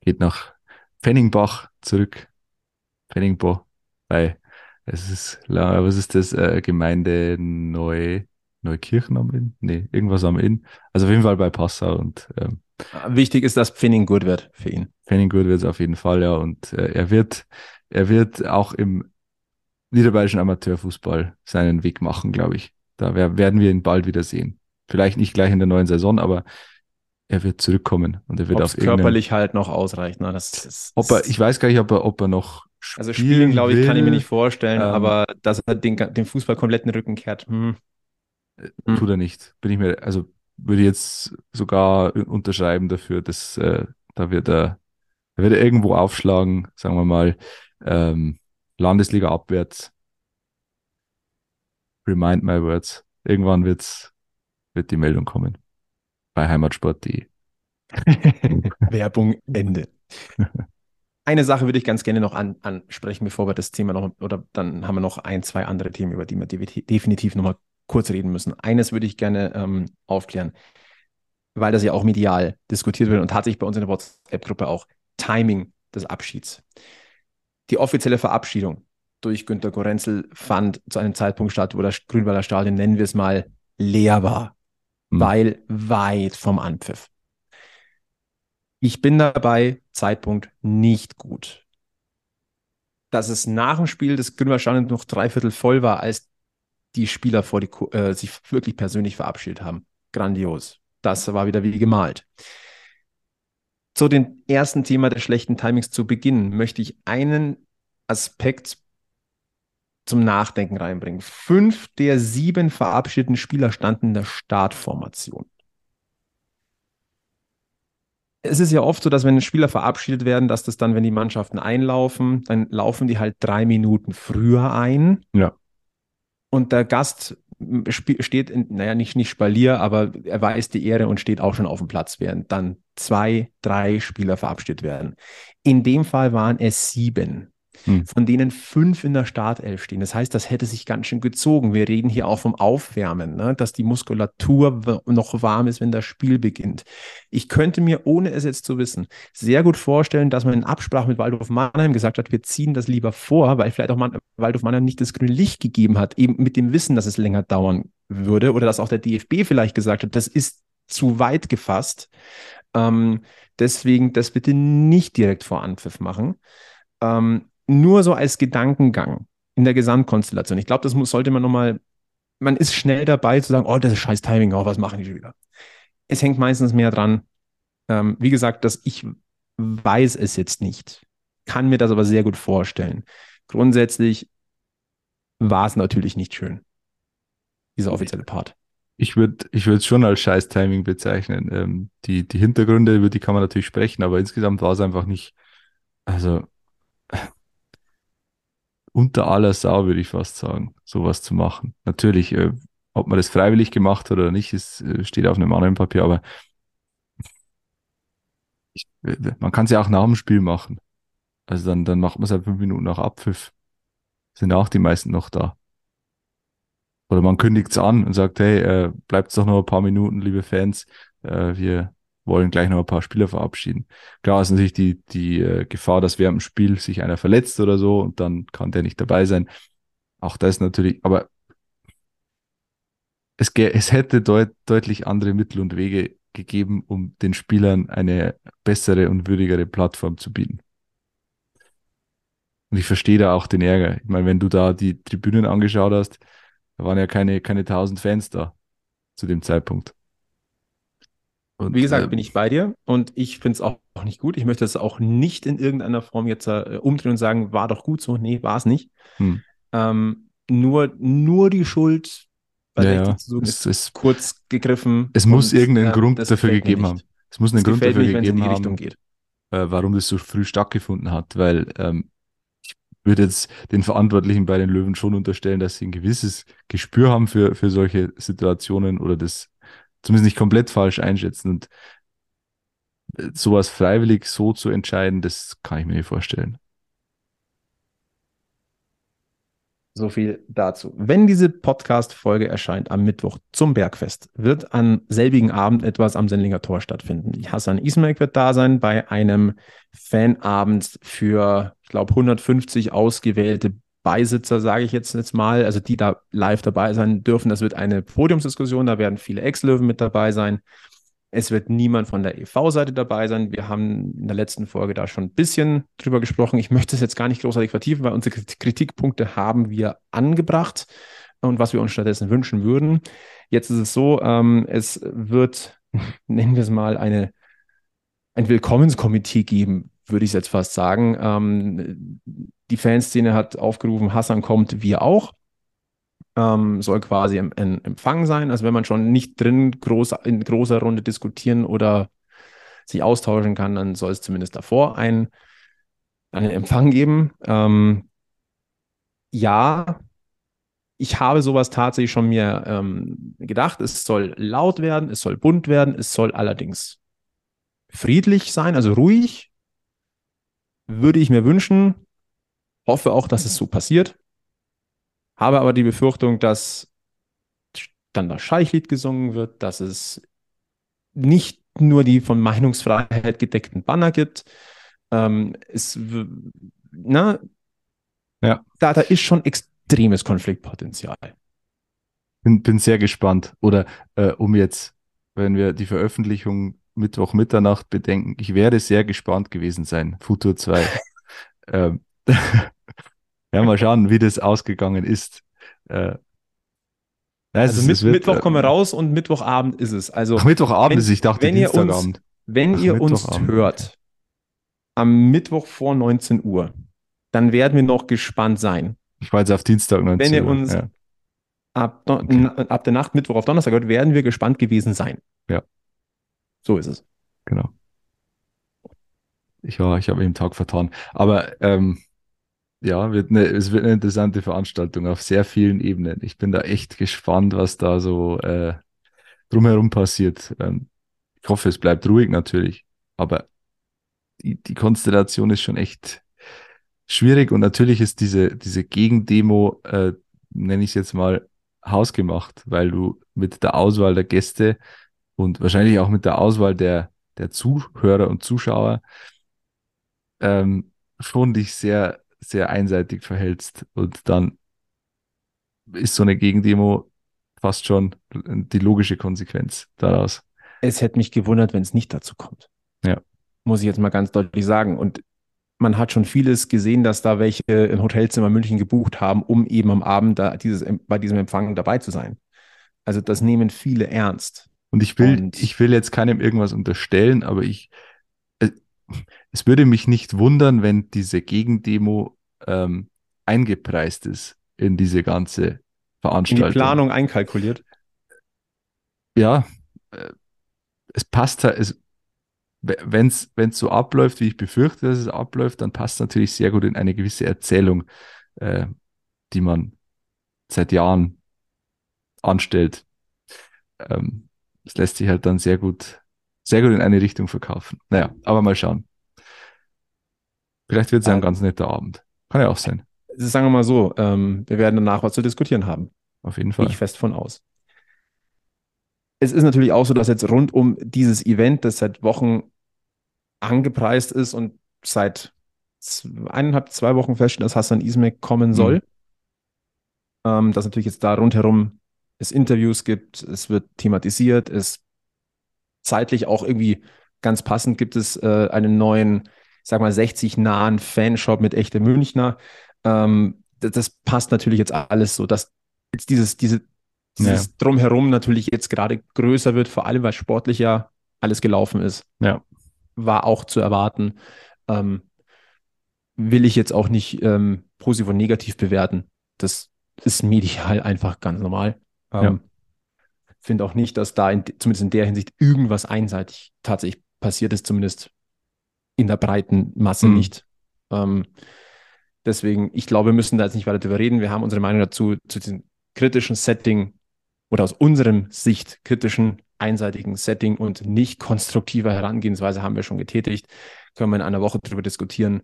geht nach Fenningbach zurück. Fenningbach, bei es ist, was ist das? Äh, Gemeinde Neu, Neukirchen am Inn? Nee, irgendwas am Inn. Also auf jeden Fall bei Passau und ähm, Wichtig ist, dass Pfenning gut wird für ihn. Pfenning gut wird es auf jeden Fall, ja. Und äh, er wird, er wird auch im niederbayerischen Amateurfußball seinen Weg machen, glaube ich. Da werden wir ihn bald wieder sehen. Vielleicht nicht gleich in der neuen Saison, aber er wird zurückkommen und er wird Ob's auf körperlich halt noch ausreicht. Ne? Das, das, ob er, ich weiß gar nicht, ob er, ob er noch also spielen, glaube ich, will, kann ich mir nicht vorstellen, ähm, aber dass er den, den Fußball komplett in den Rücken kehrt. Hm. Äh, tut er nicht. Bin ich mir, also würde ich jetzt sogar unterschreiben dafür, dass äh, da wird er, da wird er irgendwo aufschlagen, sagen wir mal, ähm, Landesliga abwärts. Remind my words. Irgendwann wird's, wird die Meldung kommen. Bei Heimatsport.de. Werbung Ende. Eine Sache würde ich ganz gerne noch an, ansprechen, bevor wir das Thema noch, oder dann haben wir noch ein, zwei andere Themen, über die wir definitiv nochmal kurz reden müssen. Eines würde ich gerne ähm, aufklären, weil das ja auch medial diskutiert wird und tatsächlich bei uns in der WhatsApp-Gruppe auch Timing des Abschieds. Die offizielle Verabschiedung durch Günter Gorenzel fand zu einem Zeitpunkt statt, wo das Grünwalder Stadion, nennen wir es mal, leer war, mhm. weil weit vom Anpfiff. Ich bin dabei, Zeitpunkt nicht gut. dass es nach dem Spiel des Grünwalder Stadions noch dreiviertel voll war, als die Spieler vor die, äh, sich wirklich persönlich verabschiedet haben. Grandios. Das war wieder wie gemalt. Zu dem ersten Thema des schlechten Timings zu Beginn möchte ich einen Aspekt zum Nachdenken reinbringen. Fünf der sieben verabschiedeten Spieler standen in der Startformation. Es ist ja oft so, dass wenn Spieler verabschiedet werden, dass das dann, wenn die Mannschaften einlaufen, dann laufen die halt drei Minuten früher ein. Ja. Und der Gast steht, in, naja, nicht, nicht Spalier, aber er weiß die Ehre und steht auch schon auf dem Platz, während dann zwei, drei Spieler verabschiedet werden. In dem Fall waren es sieben hm. von denen fünf in der Startelf stehen. Das heißt, das hätte sich ganz schön gezogen. Wir reden hier auch vom Aufwärmen, ne? dass die Muskulatur noch warm ist, wenn das Spiel beginnt. Ich könnte mir, ohne es jetzt zu wissen, sehr gut vorstellen, dass man in Absprache mit Waldorf Mannheim gesagt hat, wir ziehen das lieber vor, weil vielleicht auch Man Waldorf Mannheim nicht das grüne Licht gegeben hat, eben mit dem Wissen, dass es länger dauern würde oder dass auch der DFB vielleicht gesagt hat, das ist zu weit gefasst. Ähm, deswegen das bitte nicht direkt vor Anpfiff machen. Ähm, nur so als Gedankengang in der Gesamtkonstellation. Ich glaube, das muss, sollte man nochmal, man ist schnell dabei zu sagen, oh, das ist scheiß Timing, oh, was machen die schon wieder? Es hängt meistens mehr dran. Ähm, wie gesagt, dass ich weiß es jetzt nicht, kann mir das aber sehr gut vorstellen. Grundsätzlich war es natürlich nicht schön, dieser offizielle Part. Ich würde ich es schon als scheiß Timing bezeichnen. Ähm, die, die Hintergründe, über die kann man natürlich sprechen, aber insgesamt war es einfach nicht, also unter aller Sau, würde ich fast sagen, sowas zu machen. Natürlich, äh, ob man das freiwillig gemacht hat oder nicht, ist, äh, steht auf einem anderen Papier, aber ich, man kann es ja auch nach dem Spiel machen. Also dann, dann macht man es halt fünf Minuten nach Abpfiff. Sind auch die meisten noch da. Oder man kündigt es an und sagt, hey, äh, bleibt doch noch ein paar Minuten, liebe Fans. Äh, wir wollen gleich noch ein paar Spieler verabschieden. Klar ist natürlich die, die äh, Gefahr, dass während dem Spiel sich einer verletzt oder so und dann kann der nicht dabei sein. Auch das natürlich, aber es, es hätte deut, deutlich andere Mittel und Wege gegeben, um den Spielern eine bessere und würdigere Plattform zu bieten. Und ich verstehe da auch den Ärger. Ich meine, wenn du da die Tribünen angeschaut hast, da waren ja keine, keine tausend Fans da zu dem Zeitpunkt. Und, Wie gesagt, äh, bin ich bei dir und ich finde es auch, auch nicht gut. Ich möchte es auch nicht in irgendeiner Form jetzt äh, umdrehen und sagen, war doch gut so. Nee, war es nicht. Hm. Ähm, nur, nur die Schuld bei ja, ja. Zu suchen, ist, ist kurz gegriffen. Es muss irgendeinen äh, Grund dafür gegeben haben. Es muss einen Grund dafür nicht, gegeben haben, geht. Äh, warum das so früh stattgefunden hat, weil ähm, ich würde jetzt den Verantwortlichen bei den Löwen schon unterstellen, dass sie ein gewisses Gespür haben für, für solche Situationen oder das zumindest nicht komplett falsch einschätzen. Und äh, sowas freiwillig so zu entscheiden, das kann ich mir nicht vorstellen. So viel dazu. Wenn diese Podcast-Folge erscheint am Mittwoch zum Bergfest, wird am selbigen Abend etwas am Sendlinger Tor stattfinden. Hassan Ismail wird da sein bei einem Fanabend für, ich glaube, 150 ausgewählte Beisitzer, sage ich jetzt, jetzt mal, also die da live dabei sein dürfen. Das wird eine Podiumsdiskussion, da werden viele Ex-Löwen mit dabei sein. Es wird niemand von der EV-Seite dabei sein. Wir haben in der letzten Folge da schon ein bisschen drüber gesprochen. Ich möchte es jetzt gar nicht großartig vertiefen, weil unsere Kritikpunkte haben wir angebracht und was wir uns stattdessen wünschen würden. Jetzt ist es so, ähm, es wird, nennen wir es mal, eine, ein Willkommenskomitee geben, würde ich jetzt fast sagen. Ähm, die Fanszene hat aufgerufen, Hassan kommt, wir auch. Ähm, soll quasi im, im, Empfang sein. Also wenn man schon nicht drin groß, in großer Runde diskutieren oder sich austauschen kann, dann soll es zumindest davor ein, einen Empfang geben. Ähm, ja, ich habe sowas tatsächlich schon mir ähm, gedacht. Es soll laut werden, es soll bunt werden, es soll allerdings friedlich sein, also ruhig. Würde ich mir wünschen. Hoffe auch, dass es so passiert. Habe aber die Befürchtung, dass dann das Scheichlied gesungen wird, dass es nicht nur die von Meinungsfreiheit gedeckten Banner gibt. Ähm, es, na, ja. da, da ist schon extremes Konfliktpotenzial. Bin, bin sehr gespannt. Oder äh, um jetzt, wenn wir die Veröffentlichung Mittwoch Mitternacht bedenken, ich werde sehr gespannt gewesen sein. Futur 2. ähm, Ja, mal schauen, wie das ausgegangen ist. Äh, also mit, wird, Mittwoch kommen wir äh, raus und Mittwochabend ist es. Also ach, Mittwochabend wenn, ist, ich dachte wenn Dienstagabend. Ihr uns, wenn ach, ihr uns hört, am Mittwoch vor 19 Uhr, dann werden wir noch gespannt sein. Ich war jetzt auf Dienstag 19 Uhr. Wenn ihr uns ja. ab, okay. ab der Nacht Mittwoch auf Donnerstag hört, werden wir gespannt gewesen sein. Ja. So ist es. Genau. Ich, ja, ich habe im Tag vertan. Aber ähm, ja, wird eine, es wird eine interessante Veranstaltung auf sehr vielen Ebenen. Ich bin da echt gespannt, was da so äh, drumherum passiert. Ähm, ich hoffe, es bleibt ruhig natürlich, aber die, die Konstellation ist schon echt schwierig und natürlich ist diese, diese Gegendemo, äh, nenne ich es jetzt mal, hausgemacht, weil du mit der Auswahl der Gäste und wahrscheinlich auch mit der Auswahl der, der Zuhörer und Zuschauer ähm, schon dich sehr sehr einseitig verhältst und dann ist so eine Gegendemo fast schon die logische Konsequenz daraus. Es hätte mich gewundert, wenn es nicht dazu kommt. Ja. Muss ich jetzt mal ganz deutlich sagen. Und man hat schon vieles gesehen, dass da welche ein Hotelzimmer München gebucht haben, um eben am Abend da dieses, bei diesem Empfang dabei zu sein. Also das nehmen viele ernst. Und ich will, Und ich will jetzt keinem irgendwas unterstellen, aber ich, es würde mich nicht wundern, wenn diese Gegendemo ähm, eingepreist ist in diese ganze Veranstaltung. In die Planung einkalkuliert. Ja, äh, es passt halt, wenn es so abläuft, wie ich befürchte, dass es abläuft, dann passt es natürlich sehr gut in eine gewisse Erzählung, äh, die man seit Jahren anstellt. Ähm, das lässt sich halt dann sehr gut sehr gut in eine Richtung verkaufen. Naja, aber mal schauen. Vielleicht wird es ja ein ganz netter Abend. Kann ja auch sein. Sagen wir mal so, ähm, wir werden danach was zu diskutieren haben. Auf jeden Fall. Gehe ich fest von aus. Es ist natürlich auch so, dass jetzt rund um dieses Event, das seit Wochen angepreist ist und seit eineinhalb, zwei Wochen feststeht, dass Hassan Ismek kommen soll, mhm. ähm, dass natürlich jetzt da rundherum es Interviews gibt, es wird thematisiert, es zeitlich auch irgendwie ganz passend gibt es äh, einen neuen, sag mal, 60 nahen Fanshop mit echte Münchner. Ähm, das, das, passt natürlich jetzt alles so, dass jetzt dieses, diese, dieses ja. Drumherum natürlich jetzt gerade größer wird, vor allem weil sportlich ja alles gelaufen ist. Ja. War auch zu erwarten. Ähm, will ich jetzt auch nicht ähm, positiv und negativ bewerten. Das ist medial einfach ganz normal. Ähm, ja finde auch nicht, dass da in, zumindest in der Hinsicht irgendwas einseitig tatsächlich passiert ist, zumindest in der breiten Masse mhm. nicht. Ähm, deswegen, ich glaube, wir müssen da jetzt nicht weiter drüber reden. Wir haben unsere Meinung dazu, zu diesem kritischen Setting oder aus unserem Sicht kritischen, einseitigen Setting und nicht konstruktiver Herangehensweise haben wir schon getätigt. Können wir in einer Woche darüber diskutieren,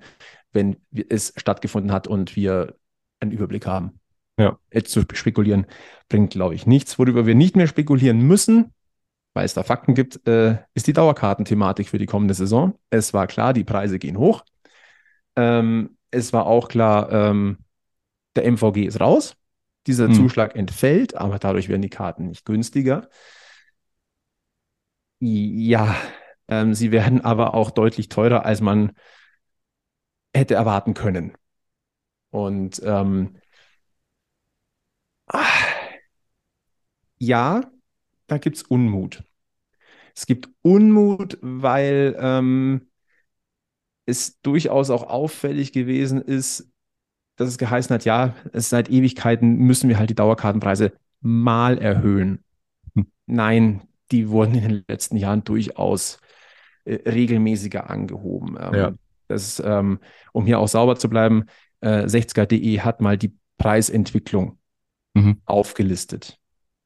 wenn es stattgefunden hat und wir einen Überblick haben. Ja. Jetzt zu spekulieren bringt, glaube ich, nichts. Worüber wir nicht mehr spekulieren müssen, weil es da Fakten gibt, äh, ist die Dauerkartenthematik für die kommende Saison. Es war klar, die Preise gehen hoch. Ähm, es war auch klar, ähm, der MVG ist raus. Dieser hm. Zuschlag entfällt, aber dadurch werden die Karten nicht günstiger. Ja, ähm, sie werden aber auch deutlich teurer, als man hätte erwarten können. Und ähm, ja, da gibt es Unmut. Es gibt Unmut, weil ähm, es durchaus auch auffällig gewesen ist, dass es geheißen hat, ja, es seit Ewigkeiten müssen wir halt die Dauerkartenpreise mal erhöhen. Nein, die wurden in den letzten Jahren durchaus äh, regelmäßiger angehoben. Ähm, ja. das, ähm, um hier auch sauber zu bleiben, äh, 60er.de hat mal die Preisentwicklung mhm. aufgelistet.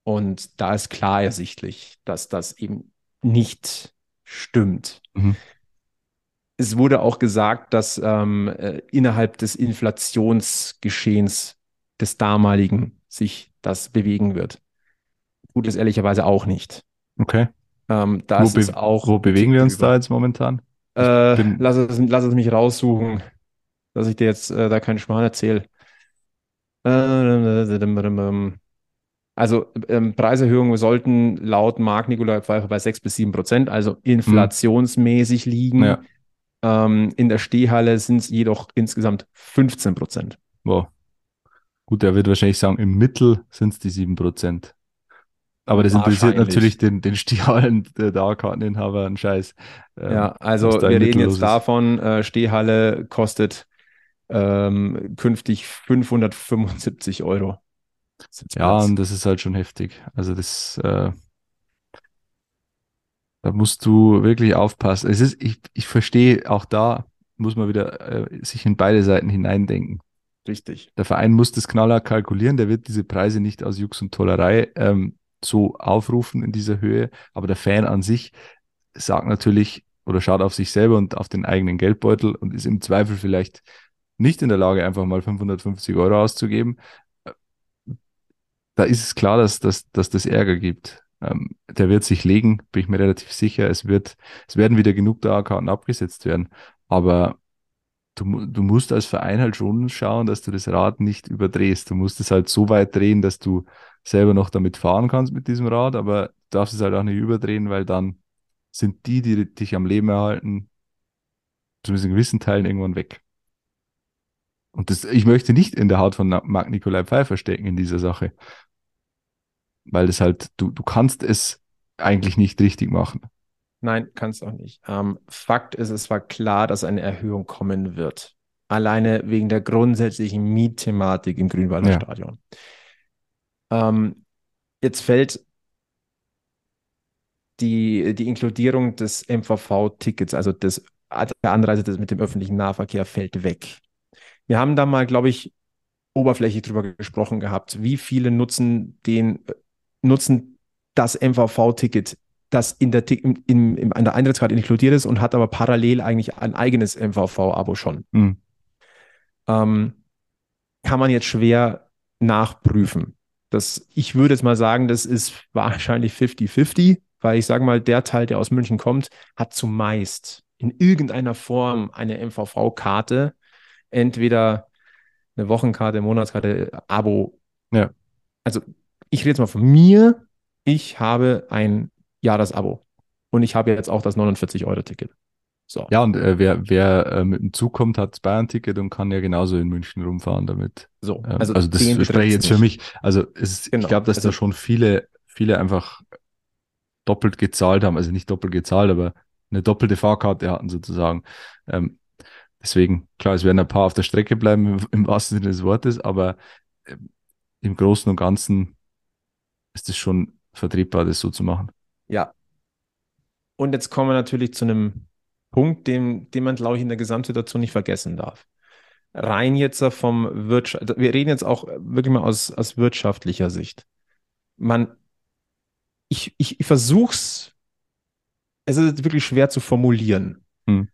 Und da ist klar ersichtlich, dass das eben nicht stimmt. Mhm. Es wurde auch gesagt, dass ähm, äh, innerhalb des Inflationsgeschehens des damaligen sich das bewegen wird. Tut es ehrlicherweise auch nicht. Okay. Ähm, das wo ist auch. Wo bewegen wir uns da jetzt momentan? Äh, lass, es, lass es mich raussuchen, dass ich dir jetzt äh, da keinen Schmarrn erzähle. Also ähm, Preiserhöhungen sollten laut Marc Nikolai Pfeiffer bei 6 bis 7 Prozent, also inflationsmäßig liegen. Ja. Ähm, in der Stehhalle sind es jedoch insgesamt 15 Prozent. Wow. Gut, er wird wahrscheinlich sagen, im Mittel sind es die 7%. Aber das interessiert natürlich den, den Stehhallen der Dauerkarteninhaber einen Scheiß. Ähm, ja, also wir reden jetzt davon, äh, Stehhalle kostet ähm, künftig 575 Euro. Ja, und das ist halt schon heftig. Also das, äh, da musst du wirklich aufpassen. Es ist, ich, ich verstehe, auch da muss man wieder äh, sich in beide Seiten hineindenken. Richtig. Der Verein muss das knaller kalkulieren, der wird diese Preise nicht aus Jux und Tollerei ähm, so aufrufen in dieser Höhe, aber der Fan an sich sagt natürlich oder schaut auf sich selber und auf den eigenen Geldbeutel und ist im Zweifel vielleicht nicht in der Lage, einfach mal 550 Euro auszugeben. Da ist es klar, dass, dass, dass das Ärger gibt. Ähm, der wird sich legen, bin ich mir relativ sicher. Es, wird, es werden wieder genug Dauerkarten abgesetzt werden. Aber du, du musst als Verein halt schon schauen, dass du das Rad nicht überdrehst. Du musst es halt so weit drehen, dass du selber noch damit fahren kannst mit diesem Rad, aber du darfst es halt auch nicht überdrehen, weil dann sind die, die dich am Leben erhalten, zumindest in gewissen Teilen irgendwann weg. Und das, ich möchte nicht in der Haut von Marc Nikolai Pfeiffer stecken in dieser Sache weil das halt, du, du kannst es eigentlich nicht richtig machen. Nein, kannst auch nicht. Ähm, Fakt ist, es war klar, dass eine Erhöhung kommen wird. Alleine wegen der grundsätzlichen Mietthematik im Grünwalder ja. Stadion. Ähm, jetzt fällt die, die Inkludierung des MVV-Tickets, also des, der Anreise des, mit dem öffentlichen Nahverkehr, fällt weg. Wir haben da mal, glaube ich, oberflächlich drüber gesprochen gehabt, wie viele nutzen den nutzen das MVV-Ticket, das in der, in, in, in der Eintrittskarte inkludiert ist und hat aber parallel eigentlich ein eigenes MVV-Abo schon. Mhm. Ähm, kann man jetzt schwer nachprüfen. Das, ich würde jetzt mal sagen, das ist wahrscheinlich 50-50, weil ich sage mal, der Teil, der aus München kommt, hat zumeist in irgendeiner Form eine MVV-Karte, entweder eine Wochenkarte, Monatskarte, Abo. Ja. Also ich rede jetzt mal von mir. Ich habe ein Jahresabo und ich habe jetzt auch das 49-Euro-Ticket. So. Ja, und äh, wer, wer äh, mit dem Zug kommt, hat das Bayern-Ticket und kann ja genauso in München rumfahren damit. So, ähm, also, also das spreche ich jetzt für mich. Also es, genau. ich glaube, dass also, da schon viele, viele einfach doppelt gezahlt haben. Also nicht doppelt gezahlt, aber eine doppelte Fahrkarte hatten sozusagen. Ähm, deswegen, klar, es werden ein paar auf der Strecke bleiben, im, im wahrsten Sinne des Wortes, aber äh, im Großen und Ganzen ist es schon vertretbar, das so zu machen. Ja. Und jetzt kommen wir natürlich zu einem Punkt, den, den man, glaube ich, in der Gesamtsituation nicht vergessen darf. Rein jetzt vom Wirtschaft, wir reden jetzt auch wirklich mal aus, aus wirtschaftlicher Sicht. Man, ich, ich, ich versuche es, es ist wirklich schwer zu formulieren. Hm.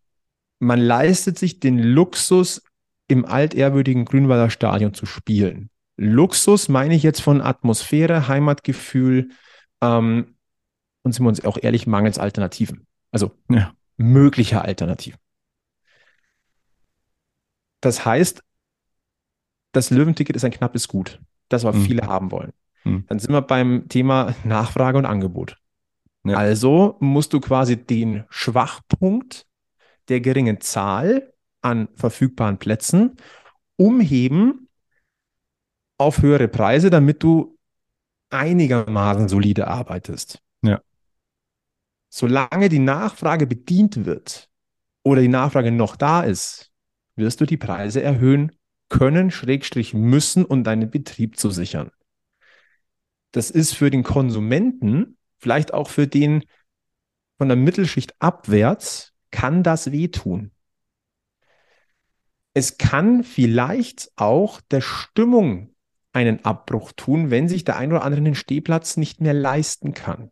Man leistet sich den Luxus, im altehrwürdigen Grünwalder Stadion zu spielen. Luxus meine ich jetzt von Atmosphäre, Heimatgefühl ähm, und sind wir uns auch ehrlich, mangels Alternativen. Also ja. möglicher Alternativen. Das heißt, das Löwenticket ist ein knappes Gut, das wir mhm. viele haben wollen. Mhm. Dann sind wir beim Thema Nachfrage und Angebot. Ja. Also musst du quasi den Schwachpunkt der geringen Zahl an verfügbaren Plätzen umheben auf höhere Preise, damit du einigermaßen solide arbeitest. Ja. Solange die Nachfrage bedient wird oder die Nachfrage noch da ist, wirst du die Preise erhöhen können, Schrägstrich müssen, um deinen Betrieb zu sichern. Das ist für den Konsumenten, vielleicht auch für den von der Mittelschicht abwärts, kann das wehtun. Es kann vielleicht auch der Stimmung einen Abbruch tun, wenn sich der ein oder andere den Stehplatz nicht mehr leisten kann.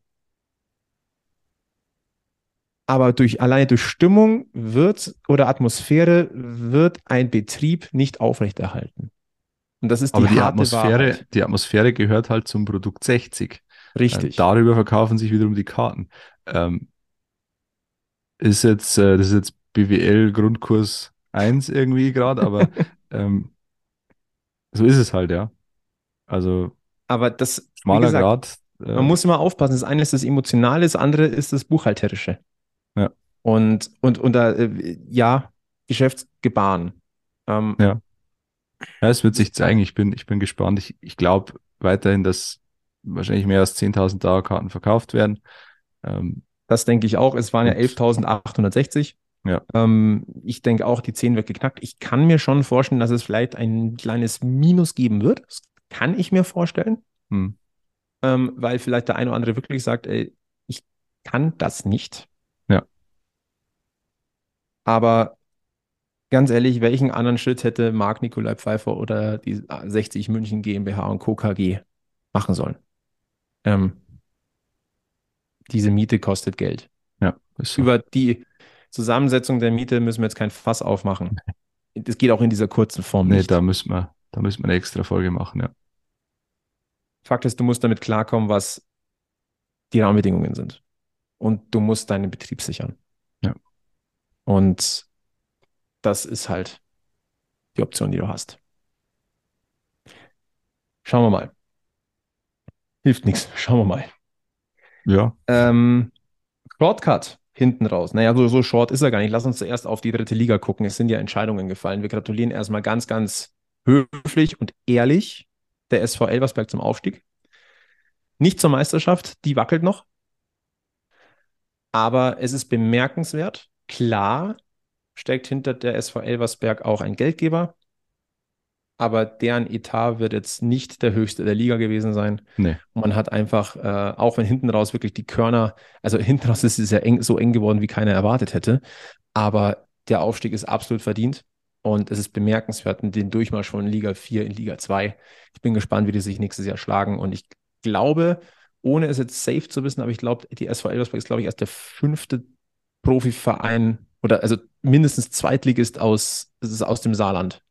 Aber durch, alleine durch Stimmung wird oder Atmosphäre wird ein Betrieb nicht aufrechterhalten. Und das ist die, Aber die Atmosphäre, Wahrheit. die Atmosphäre gehört halt zum Produkt 60. Richtig. Äh, darüber verkaufen sich wiederum die Karten. Ähm, ist jetzt, äh, das ist jetzt BWL Grundkurs 1 irgendwie gerade, aber ähm, so ist es halt, ja. Also aber das schmaler gesagt, Grad. Äh, man muss immer aufpassen. Das eine ist das Emotionale, das andere ist das Buchhalterische. Ja. Und, und, und da, äh, ja, Geschäftsgebaren. Ähm, ja. Ja, es wird sich zeigen. Ich bin, ich bin gespannt. Ich, ich glaube weiterhin, dass wahrscheinlich mehr als 10.000 Dauerkarten verkauft werden. Ähm, Das denke ich auch. Es waren ja Und- 11.860. Ja. Ähm, ich denke auch, die 10 wird geknackt. Ich kann mir schon vorstellen, dass es vielleicht ein kleines Minus geben wird. Das kann ich mir vorstellen, hm. ähm, weil vielleicht der eine oder andere wirklich sagt, ey, ich kann das nicht. Ja. Aber ganz ehrlich, welchen anderen Schritt hätte Marc Nikolai Pfeiffer oder die 60 München GmbH und Co. KG machen sollen? Ähm, diese Miete kostet Geld. Ja, so. Über die Zusammensetzung der Miete müssen wir jetzt kein Fass aufmachen. Das geht auch in dieser kurzen Form nee, nicht. da müssen wir, da müssen wir eine extra Folge machen, ja. Fakt ist, du musst damit klarkommen, was die Rahmenbedingungen sind. Und du musst deinen Betrieb sichern. Ja. Und das ist halt die Option, die du hast. Schauen wir mal. Hilft nichts. Schauen wir mal. Ja, Ähm, Shortcut hinten raus. Naja, so, so short ist er gar nicht. Lass uns zuerst auf die dritte Liga gucken. Es sind ja Entscheidungen gefallen. Wir gratulieren erstmal ganz, ganz höflich und ehrlich der SV Elversberg zum Aufstieg. Nicht zur Meisterschaft, die wackelt noch. Aber es ist bemerkenswert. Klar steckt hinter der SV Elversberg auch ein Geldgeber. Aber deren Etat wird jetzt nicht der höchste der Liga gewesen sein. nee. Und man hat einfach, äh, auch wenn hinten raus wirklich die Körner, also hinten raus ist es ja eng, so eng geworden, wie keiner erwartet hätte. Aber der Aufstieg ist absolut verdient. Und es ist bemerkenswert, den Durchmarsch von Liga 4 in Liga 2. Ich bin gespannt, wie die sich nächstes Jahr schlagen. Und ich glaube, ohne es jetzt safe zu wissen, aber ich glaube, die SV Elversberg ist, glaube ich, erst der fünfte Profiverein oder also mindestens Zweitligist aus, aus dem Saarland,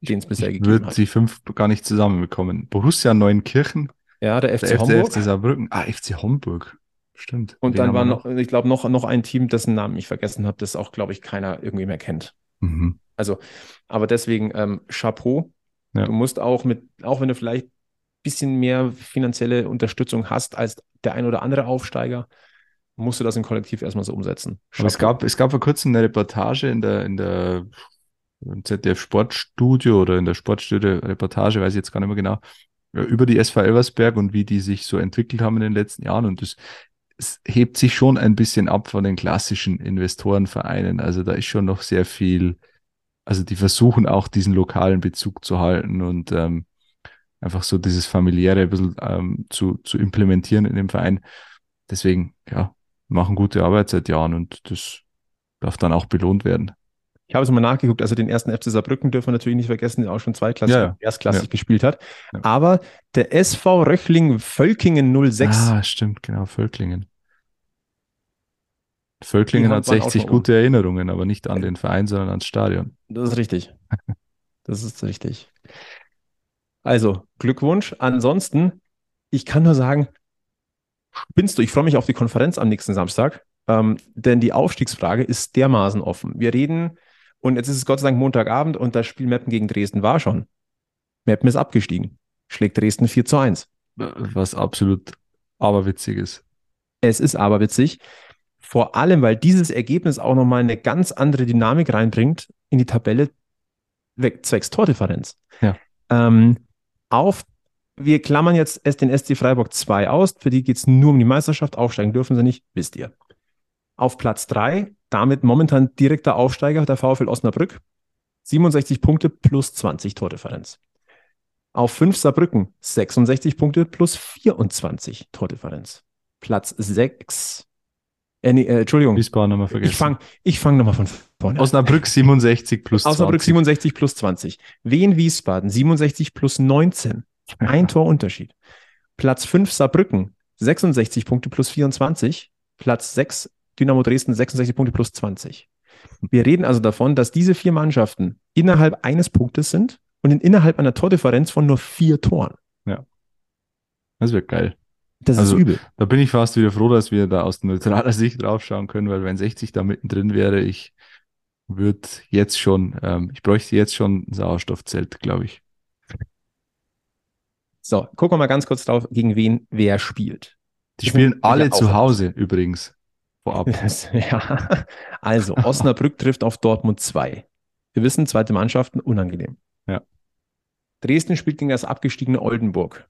den es bisher Ich gegeben würde hat. die fünf gar nicht zusammenbekommen. Borussia Neunkirchen, Ja, der der FC FC, Homburg. FC Saarbrücken, ah, FC Homburg. Stimmt. Und Den dann war noch, ich glaube, noch, noch ein Team, dessen Namen ich vergessen habe, das auch, glaube ich, keiner irgendwie mehr kennt. Mhm. Aber deswegen ähm, Chapeau. Ja. Du musst auch mit, auch wenn du vielleicht ein bisschen mehr finanzielle Unterstützung hast als der ein oder andere Aufsteiger, musst du das im Kollektiv erstmal so umsetzen. Aber es gab, es gab vor kurzem eine Reportage in der, in der im ZDF Sportstudio oder in der Sportstudio Reportage, weiß ich jetzt gar nicht mehr genau, ja, über die SV Elversberg und wie die sich so entwickelt haben in den letzten Jahren. Und das, es hebt sich schon ein bisschen ab von den klassischen Investorenvereinen. Also da ist schon noch sehr viel, also die versuchen auch diesen lokalen Bezug zu halten und ähm, einfach so dieses familiäre ein bisschen ähm, zu, zu implementieren in dem Verein. Deswegen, ja, machen gute Arbeit seit Jahren und das darf dann auch belohnt werden. Ich habe es mal nachgeguckt, also den ersten FC Saarbrücken dürfen wir natürlich nicht vergessen, der auch schon zweiklassig, Ja, ja. erstklassig Ja. gespielt hat. Aber der SV Röchling Völkingen 06, Ah, stimmt, genau, Völklingen. Völklingen hat waren auch 60 schon oben. gute Erinnerungen, aber nicht an den Verein, sondern ans Stadion. Das ist richtig. Das ist richtig. Also, Glückwunsch. Ansonsten, ich kann nur sagen, spinnst du, ich freue mich auf die Konferenz am nächsten Samstag, ähm, denn die Aufstiegsfrage ist dermaßen offen. Wir reden, und jetzt ist es Gott sei Dank Montagabend und das Spiel Meppen gegen Dresden war schon. Meppen ist abgestiegen, schlägt Dresden 4 zu 1. Was absolut aberwitzig ist. Es ist aber witzig, vor allem, weil dieses Ergebnis auch nochmal eine ganz andere Dynamik reinbringt in die Tabelle zwecks Tordifferenz. Ja. Ähm, auf, wir klammern jetzt den SC Freiburg 2 aus, für die geht es nur um die Meisterschaft, aufsteigen dürfen sie nicht, wisst ihr. Auf Platz 3, damit momentan direkter Aufsteiger, der VfL Osnabrück, 67 Punkte plus 20 Tordifferenz. Auf 5 Saarbrücken 66 Punkte plus 24 Tordifferenz. Platz 6. Äh, nee, äh, Entschuldigung, Wiesbaden haben wir vergessen. ich fange ich fang nochmal von vorne an. Osnabrück 67 plus Osnabrück 20. 67 plus 20. Wien Wiesbaden 67 plus 19. Ein Torunterschied. Platz 5 Saarbrücken 66 Punkte plus 24. Platz 6 Dynamo Dresden 66 Punkte plus 20. Wir reden also davon, dass diese vier Mannschaften innerhalb eines Punktes sind und in, innerhalb einer Tordifferenz von nur vier Toren. Das wird geil. Das Also- ist übel. Da bin ich fast wieder froh, dass wir da aus neutraler Sicht draufschauen können, weil wenn 60 da mittendrin wäre, ich würde jetzt schon, ähm, ich bräuchte jetzt schon ein Sauerstoffzelt, glaube ich. So, gucken wir mal ganz kurz drauf, gegen wen wer spielt. Die Das spielen alle ja zu Hause übrigens. Vorab. Ja, also Osnabrück trifft auf Dortmund 2. Wir wissen, zweite Mannschaften unangenehm. Ja. Dresden spielt gegen das abgestiegene Oldenburg.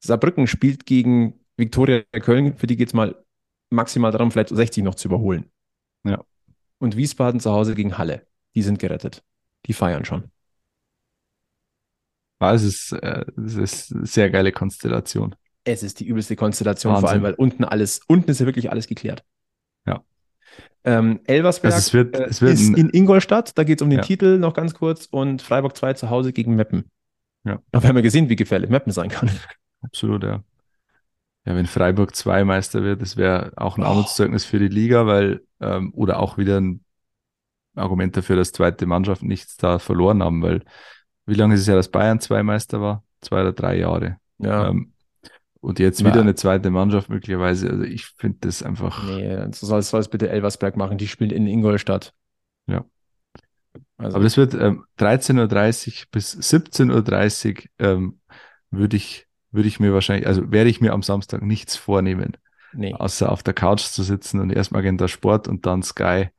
Saarbrücken spielt gegen Viktoria Köln, für die geht es mal maximal darum, vielleicht 60 noch zu überholen. Ja. Und Wiesbaden zu Hause gegen Halle. Die sind gerettet. Die feiern schon. Ja, es ist, äh, es ist eine sehr geile Konstellation. Es ist die übelste Konstellation, vor Wahnsinn. allem, weil unten alles, unten ist ja wirklich alles geklärt. Ja. Ähm, Elversberg Also es wird- äh, es wird ist ein- in Ingolstadt, da geht es um den Ja. Titel noch ganz kurz und Freiburg 2 zu Hause gegen Meppen. Ja. Aber wir haben ja gesehen, wie gefährlich Meppen sein kann. Absolut, ja. Ja, wenn Freiburg 2 Meister wird, das wäre auch ein Oh. Armutszeugnis für die Liga, weil, ähm, oder auch wieder ein Argument dafür, dass zweite Mannschaften nichts da verloren haben, weil wie lange ist es ja, dass Bayern zwei Meister war? Zwei oder drei Jahre. Ja. Ähm, und jetzt wieder eine zweite Mannschaft möglicherweise. Also ich finde das einfach, Nee, so soll es soll es bitte Elversberg machen. Die spielen in Ingolstadt. Ja. Also, aber das wird ähm, 13.30 Uhr bis 17.30 Uhr ähm, würde ich, würde ich mir wahrscheinlich, also werde ich mir am Samstag nichts vornehmen. nee. außer auf der Couch zu sitzen und erst Magenta Sport und dann Sky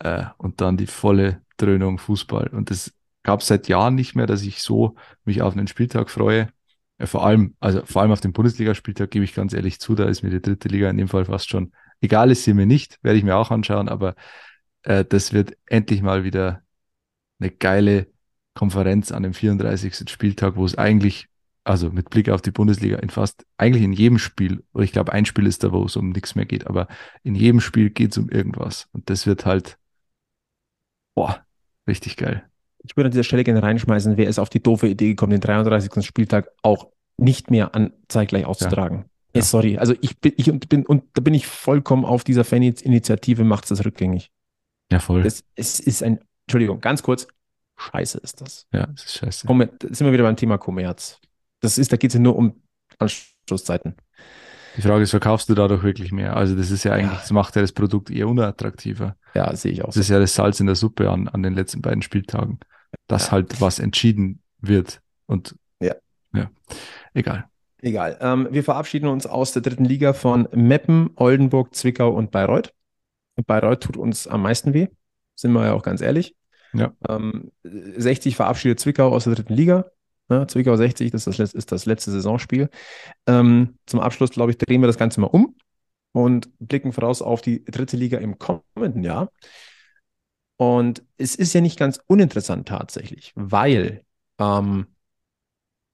äh, und dann die volle Dröhnung Fußball. Und das gab es seit Jahren nicht mehr, dass ich so mich auf einen Spieltag freue. Äh, vor allem, also vor allem auf den Bundesligaspieltag gebe ich ganz ehrlich zu, da ist mir die dritte Liga in dem Fall fast schon egal, ist sie mir nicht, werde ich mir auch anschauen, aber äh, das wird endlich mal wieder eine geile Konferenz an dem 34. Spieltag, wo es eigentlich also mit Blick auf die Bundesliga in fast, eigentlich in jedem Spiel, oder ich glaube, ein Spiel ist da, wo es um nichts mehr geht, aber in jedem Spiel geht es um irgendwas. Und das wird halt, boah, richtig geil. Ich würde an dieser Stelle gerne reinschmeißen, wer ist auf die doofe Idee gekommen, den 33. Spieltag auch nicht mehr an zeitgleich auszutragen. Ja. Eh, sorry, also ich bin, ich und bin, und da bin ich vollkommen auf dieser Fan-Initiative, macht es rückgängig. Ja, voll. Es, es ist ein, Entschuldigung, ganz kurz, scheiße ist das. ja, das ist scheiße. Kommer, da sind wir wieder beim Thema Kommerz. Das ist, da geht es ja nur um Anschlusszeiten. Die Frage ist, verkaufst du dadurch wirklich mehr? Also das ist ja eigentlich, Ja. das macht ja das Produkt eher unattraktiver. Ja, sehe ich auch Das ist ja das Salz in der Suppe an, an den letzten beiden Spieltagen, dass Ja. halt was entschieden wird. Und Ja. ja, egal. Egal. Ähm, wir verabschieden uns aus der dritten Liga von Meppen, Oldenburg, Zwickau und Bayreuth. Und Bayreuth tut uns am meisten weh, sind wir ja auch ganz ehrlich. Ja. Ähm, 60 verabschiedet Zwickau aus der dritten Liga. Ja, Zwickau 60, das ist das, ist das letzte Saisonspiel. Ähm, zum Abschluss, glaube ich, drehen wir das Ganze mal um und blicken voraus auf die dritte Liga im kommenden Jahr. Und es ist ja nicht ganz uninteressant tatsächlich, weil ähm,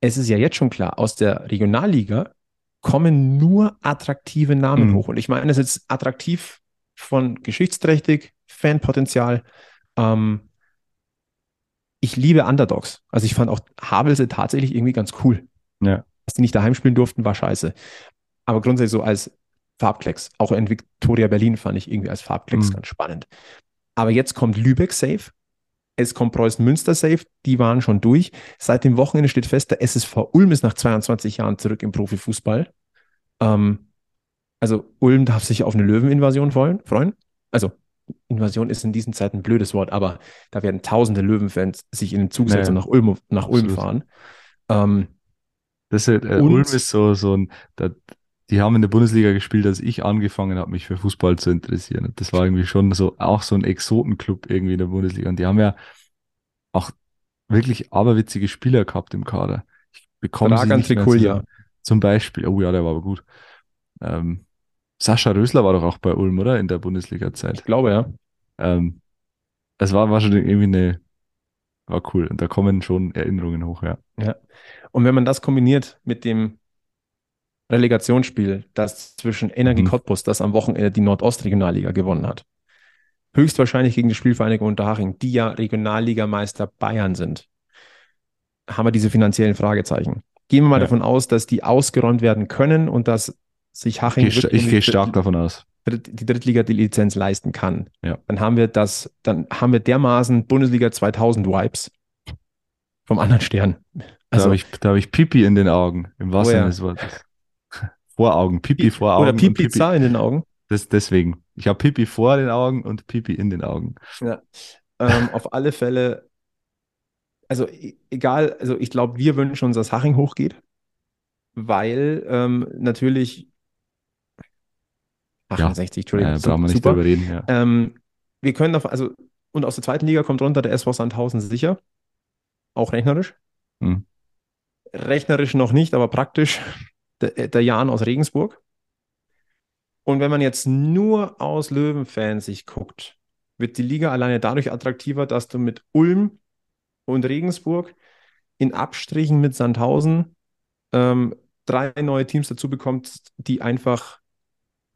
es ist ja jetzt schon klar, aus der Regionalliga kommen nur attraktive Namen Mhm. hoch. Und ich meine, das ist attraktiv von geschichtsträchtig, Fanpotenzial. Ähm, ich liebe Underdogs. Also ich fand auch Havelse tatsächlich irgendwie ganz cool. Ja. Dass die nicht daheim spielen durften, war scheiße. Aber grundsätzlich so als Farbklecks, auch in Victoria Berlin fand ich irgendwie als Farbklecks Mhm. ganz spannend. Aber jetzt kommt Lübeck safe. Es kommt Preußen Münster safe, die waren schon durch. Seit dem Wochenende steht fest, der SSV Ulm ist nach 22 Jahren zurück im Profifußball. Ähm, also Ulm darf sich auf eine Löweninvasion freuen. Also Invasion ist in diesen Zeiten ein blödes Wort, aber da werden tausende Löwenfans sich in den Zug setzen und nach Ulm, nach Ulm absolut. fahren. Ähm, Das ist, äh, Ulm ist so, so ein, da, die haben in der Bundesliga gespielt, als ich angefangen habe, mich für Fußball zu interessieren. Das war irgendwie schon so, auch so ein Exotenclub irgendwie in der Bundesliga. Und die haben ja auch wirklich aberwitzige Spieler gehabt im Kader. Ich bekomme sie nicht Trikulja. zusammen. Zum Beispiel, oh ja, der war aber gut. Ähm, Sascha Rösler war doch auch bei Ulm, oder? In der Bundesliga-Zeit. ich glaube, ja. Ähm, es war, war schon irgendwie eine, war cool. Und da kommen schon Erinnerungen hoch, ja. Und wenn man das kombiniert mit dem Relegationsspiel, das zwischen Energie Mhm. Cottbus, das am Wochenende die Nordostregionalliga gewonnen hat, höchstwahrscheinlich gegen die Spielvereinigung Unterhaching, die ja Regionalligameister Bayern sind, haben wir diese finanziellen Fragezeichen. Gehen wir mal Ja. davon aus, dass die ausgeräumt werden können und dass sich Haching Ich, ich die gehe stark davon aus. Die Drittliga die Lizenz leisten kann. Ja. Dann haben wir das, dann haben wir dermaßen Bundesliga 2000 Vibes vom anderen Stern. Da Also habe ich, da hab ich Pipi in den Augen, im wahrsten Oh ja. Des Wortes. Vor Augen, Pipi vor Augen. oder und Pipizza in den Augen. Das, deswegen. Ich habe Pipi vor den Augen und Pipi in den Augen. Ähm, auf alle Fälle, also e- egal, also ich glaube, wir wünschen uns, dass Haching hochgeht, weil ähm, natürlich Haching Ja. 60, Entschuldigung, Äh, su- brauchen wir nicht super. drüber reden. Ja. Ähm, wir können auf, also, und aus der zweiten Liga kommt runter der SV Sandhausen sicher, auch rechnerisch. Hm. Rechnerisch noch nicht, aber praktisch der, der Jan aus Regensburg. Und wenn man jetzt nur aus Löwenfans sich guckt, wird die Liga alleine dadurch attraktiver, dass du mit Ulm und Regensburg in Abstrichen mit Sandhausen ähm, drei neue Teams dazu bekommst, die einfach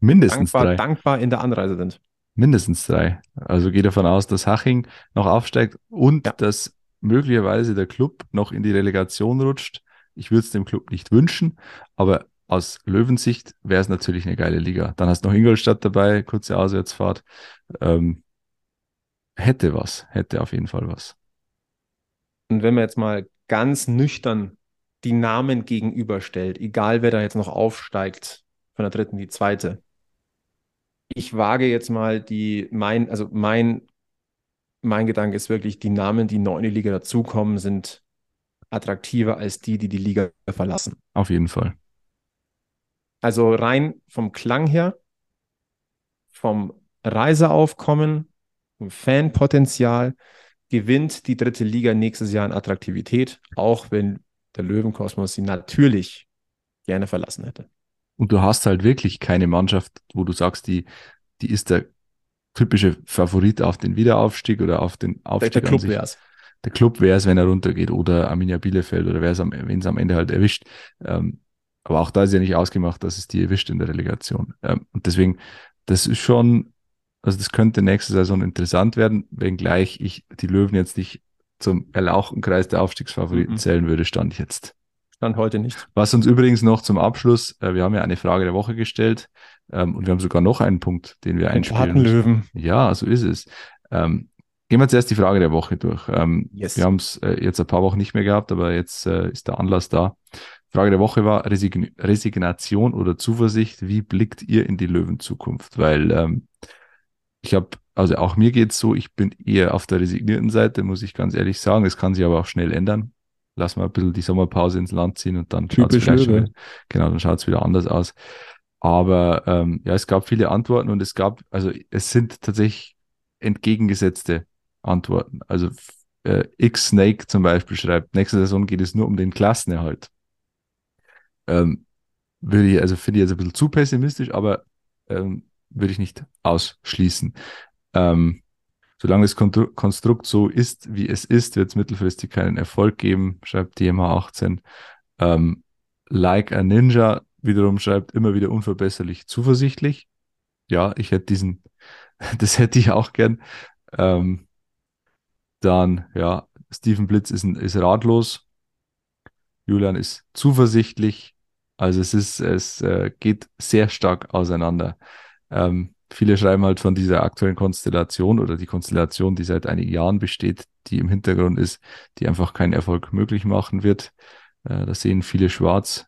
Mindestens dankbar, drei. dankbar in der Anreise sind. Mindestens drei. Also gehe davon aus, dass Haching noch aufsteigt und Ja. dass möglicherweise der Club noch in die Relegation rutscht. Ich würde es dem Club nicht wünschen, aber aus Löwensicht wäre es natürlich eine geile Liga. Dann hast du noch Ingolstadt dabei, kurze Auswärtsfahrt. Ähm, hätte was, hätte auf jeden Fall was. Und wenn man jetzt mal ganz nüchtern die Namen gegenüberstellt, egal wer da jetzt noch aufsteigt, von der dritten die zweite. Ich wage jetzt mal die, mein, also mein, mein Gedanke ist wirklich, die Namen, die neu in die Liga dazukommen, sind attraktiver als die, die die Liga verlassen. Auf jeden Fall. Also rein vom Klang her, vom Reiseaufkommen, vom Fanpotenzial gewinnt die dritte Liga nächstes Jahr an Attraktivität, auch wenn der Löwenkosmos sie natürlich gerne verlassen hätte. Und du hast halt wirklich keine Mannschaft, wo du sagst, die, die ist der typische Favorit auf den Wiederaufstieg oder auf den Aufstieg der an Club sich. wäre es. Der Club wäre es, wenn er runtergeht oder Arminia Bielefeld oder wer es am, wen es am Ende halt erwischt. Ähm, aber auch da ist ja nicht ausgemacht, dass es die erwischt in der Relegation. Ähm, und deswegen, das ist schon, also das könnte nächste Saison interessant werden, wenngleich ich die Löwen jetzt nicht zum erlauchten Kreis der Aufstiegsfavoriten Mhm. zählen würde, stand jetzt. Stand heute nicht. Was uns übrigens noch zum Abschluss, äh, wir haben ja eine Frage der Woche gestellt ähm, und wir haben sogar noch einen Punkt, den wir einspielen. Löwen. Ja, so ist es. Ähm, gehen wir zuerst die Frage der Woche durch. Ähm, Yes. Wir haben es äh, jetzt ein paar Wochen nicht mehr gehabt, aber jetzt äh, ist der Anlass da. Frage der Woche war Resign Resignation oder Zuversicht. Wie blickt ihr in die Löwenzukunft? Weil ähm, ich habe, also auch mir geht's so, ich bin eher auf der resignierten Seite, muss ich ganz ehrlich sagen. Es kann sich aber auch schnell ändern. Lass mal ein bisschen die Sommerpause ins Land ziehen und dann Löwe. wieder, genau, dann wieder anders aus. Aber ähm, ja, es gab viele Antworten und es gab, also es sind tatsächlich entgegengesetzte Antworten. Also äh, X-Snake zum Beispiel schreibt, nächste Saison geht es nur um den Klassenerhalt. Ähm, würde ich, also finde ich jetzt ein bisschen zu pessimistisch, aber ähm, würde ich nicht ausschließen. Ähm, solange das Konstrukt so ist, wie es ist, wird es mittelfristig keinen Erfolg geben, schreibt DMH 18. Ähm, like a Ninja wiederum schreibt immer wieder unverbesserlich zuversichtlich. Ja, ich hätte diesen, das hätte ich auch gern. Ähm, dann, ja, Steven Blitz ist, ist ratlos. Julian ist zuversichtlich. Also es ist, es äh, geht sehr stark auseinander. Ähm, viele schreiben halt von dieser aktuellen Konstellation oder die Konstellation, die seit einigen Jahren besteht, die im Hintergrund ist, die einfach keinen Erfolg möglich machen wird. Äh, da sehen viele schwarz.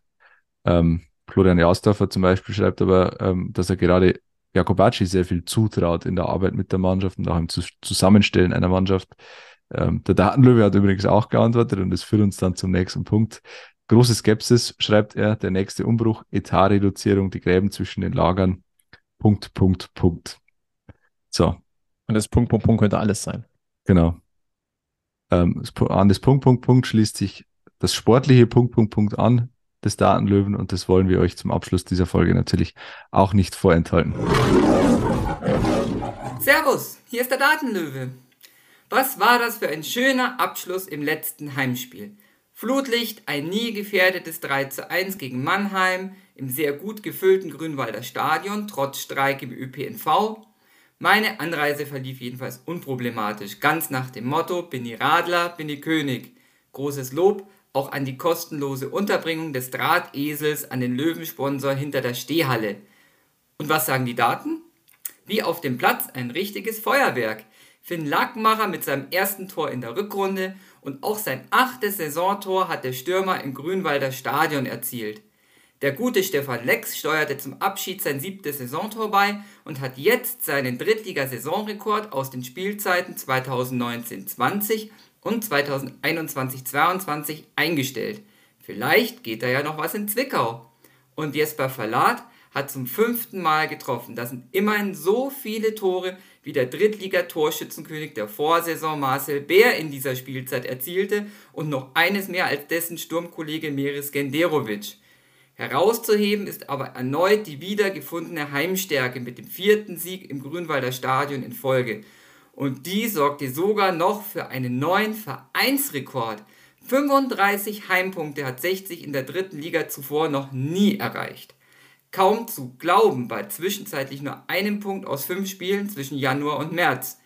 Ähm, Florian Jausdorfer zum Beispiel schreibt aber, ähm, dass er gerade Jakobacci sehr viel zutraut in der Arbeit mit der Mannschaft und auch im Zus- Zusammenstellen einer Mannschaft. Ähm, der Datenlöwe hat übrigens auch geantwortet und das führt uns dann zum nächsten Punkt. Große Skepsis, schreibt er, der nächste Umbruch, Etatreduzierung, die Gräben zwischen den Lagern. Punkt, Punkt, Punkt. So, Und das Punkt, Punkt, Punkt könnte alles sein. genau. Ähm, an das Punkt, Punkt, Punkt schließt sich das sportliche Punkt, Punkt, Punkt an des Datenlöwen und das wollen wir euch zum Abschluss dieser Folge natürlich auch nicht vorenthalten. Servus, hier ist der Datenlöwe. Was war das für ein schöner Abschluss im letzten Heimspiel? Flutlicht, ein nie gefährdetes 3 zu 1 gegen Mannheim im sehr gut gefüllten Grünwalder Stadion, trotz Streik im ÖPNV. Meine Anreise verlief jedenfalls unproblematisch, ganz nach dem Motto, bin ich Radler, bin ich König. Großes Lob auch an die kostenlose Unterbringung des Drahtesels an den Löwensponsor hinter der Stehhalle. Und was sagen die Daten? Wie auf dem Platz ein richtiges Feuerwerk. Finn Lackmacher mit seinem ersten Tor in der Rückrunde und auch sein achtes Saisontor hat der Stürmer im Grünwalder Stadion erzielt. Der gute Stefan Lex steuerte zum Abschied sein siebtes Saisontor bei und hat jetzt seinen Drittliga-Saisonrekord aus den Spielzeiten 2019-20 und 2021-22 eingestellt. Vielleicht geht da ja noch was in Zwickau. Und Jesper Verlat hat zum fünften Mal getroffen. Das sind immerhin so viele Tore wie der Drittliga-Torschützenkönig der Vorsaison Marcel Bär in dieser Spielzeit erzielte und noch eines mehr als dessen Sturmkollege Meris Genderovic. Herauszuheben ist aber erneut die wiedergefundene Heimstärke mit dem vierten Sieg im Grünwalder Stadion in Folge. Und die sorgte sogar noch für einen neuen Vereinsrekord. 35 Heimpunkte hat 60 in der dritten Liga zuvor noch nie erreicht. Kaum zu glauben bei zwischenzeitlich nur einem Punkt aus fünf Spielen zwischen Januar und März.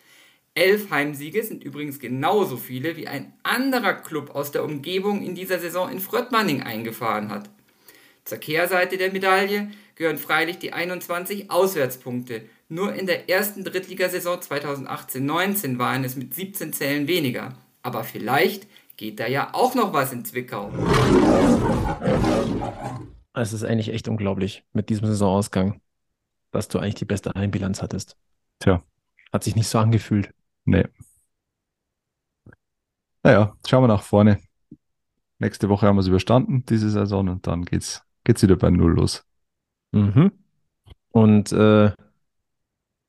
Elf Heimsiege sind übrigens genauso viele, wie ein anderer Club aus der Umgebung in dieser Saison in Fröttmanning eingefahren hat. Zur Kehrseite der Medaille gehören freilich die 21 Auswärtspunkte. Nur in der ersten Drittligasaison 2018-19 waren es mit 17 Zählen weniger. Aber vielleicht geht da ja auch noch was in Zwickau. Es ist eigentlich echt unglaublich mit diesem Saisonausgang, dass du eigentlich die beste Heimbilanz hattest. Tja. Hat sich nicht so angefühlt. Nee. Naja, schauen wir nach vorne. Nächste Woche haben wir es überstanden, diese Saison, und dann geht's, geht's wieder bei Null los. Mhm. Und äh,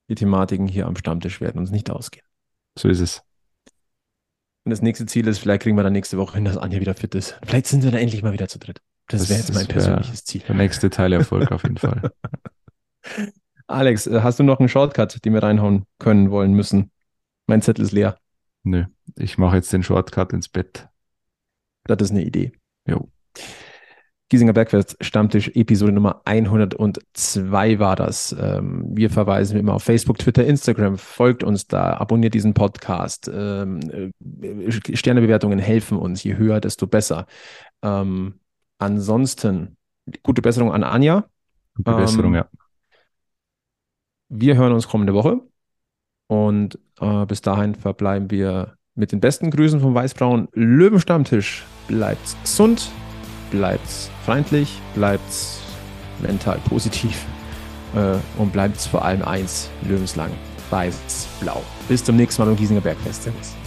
die Thematiken hier am Stammtisch werden uns nicht ausgehen. So ist es. Und das nächste Ziel ist, vielleicht kriegen wir dann nächste Woche hin, dass Anja wieder fit ist. Vielleicht sind wir dann endlich mal wieder zu dritt. Das, wäre jetzt mein persönliches Ziel. Der nächste Teilerfolg auf jeden Fall. Alex, äh, hast du noch einen Shortcut, den wir reinhauen können, wollen, müssen? Mein Zettel ist leer. Nö, ich mache jetzt den Shortcut ins Bett. Das ist eine Idee. Jo. Giesinger Bergfest Stammtisch Episode Nummer 102 war das. Ähm, wir verweisen immer auf Facebook, Twitter, Instagram. Folgt uns da, abonniert diesen Podcast. Ähm, äh, Sternebewertungen helfen uns. Je höher, desto besser. Ähm, ansonsten gute Besserung an Anja. Gute Besserung, ja. Wir hören uns kommende Woche. Und äh, bis dahin verbleiben wir mit den besten Grüßen vom Weißbraun Löwenstammtisch. Bleibt gesund, bleibt freundlich, bleibt mental positiv äh, und bleibt vor allem eins, lebenslang weiß-blau. Bis zum nächsten Mal beim Giesinger Bergfest. Servus.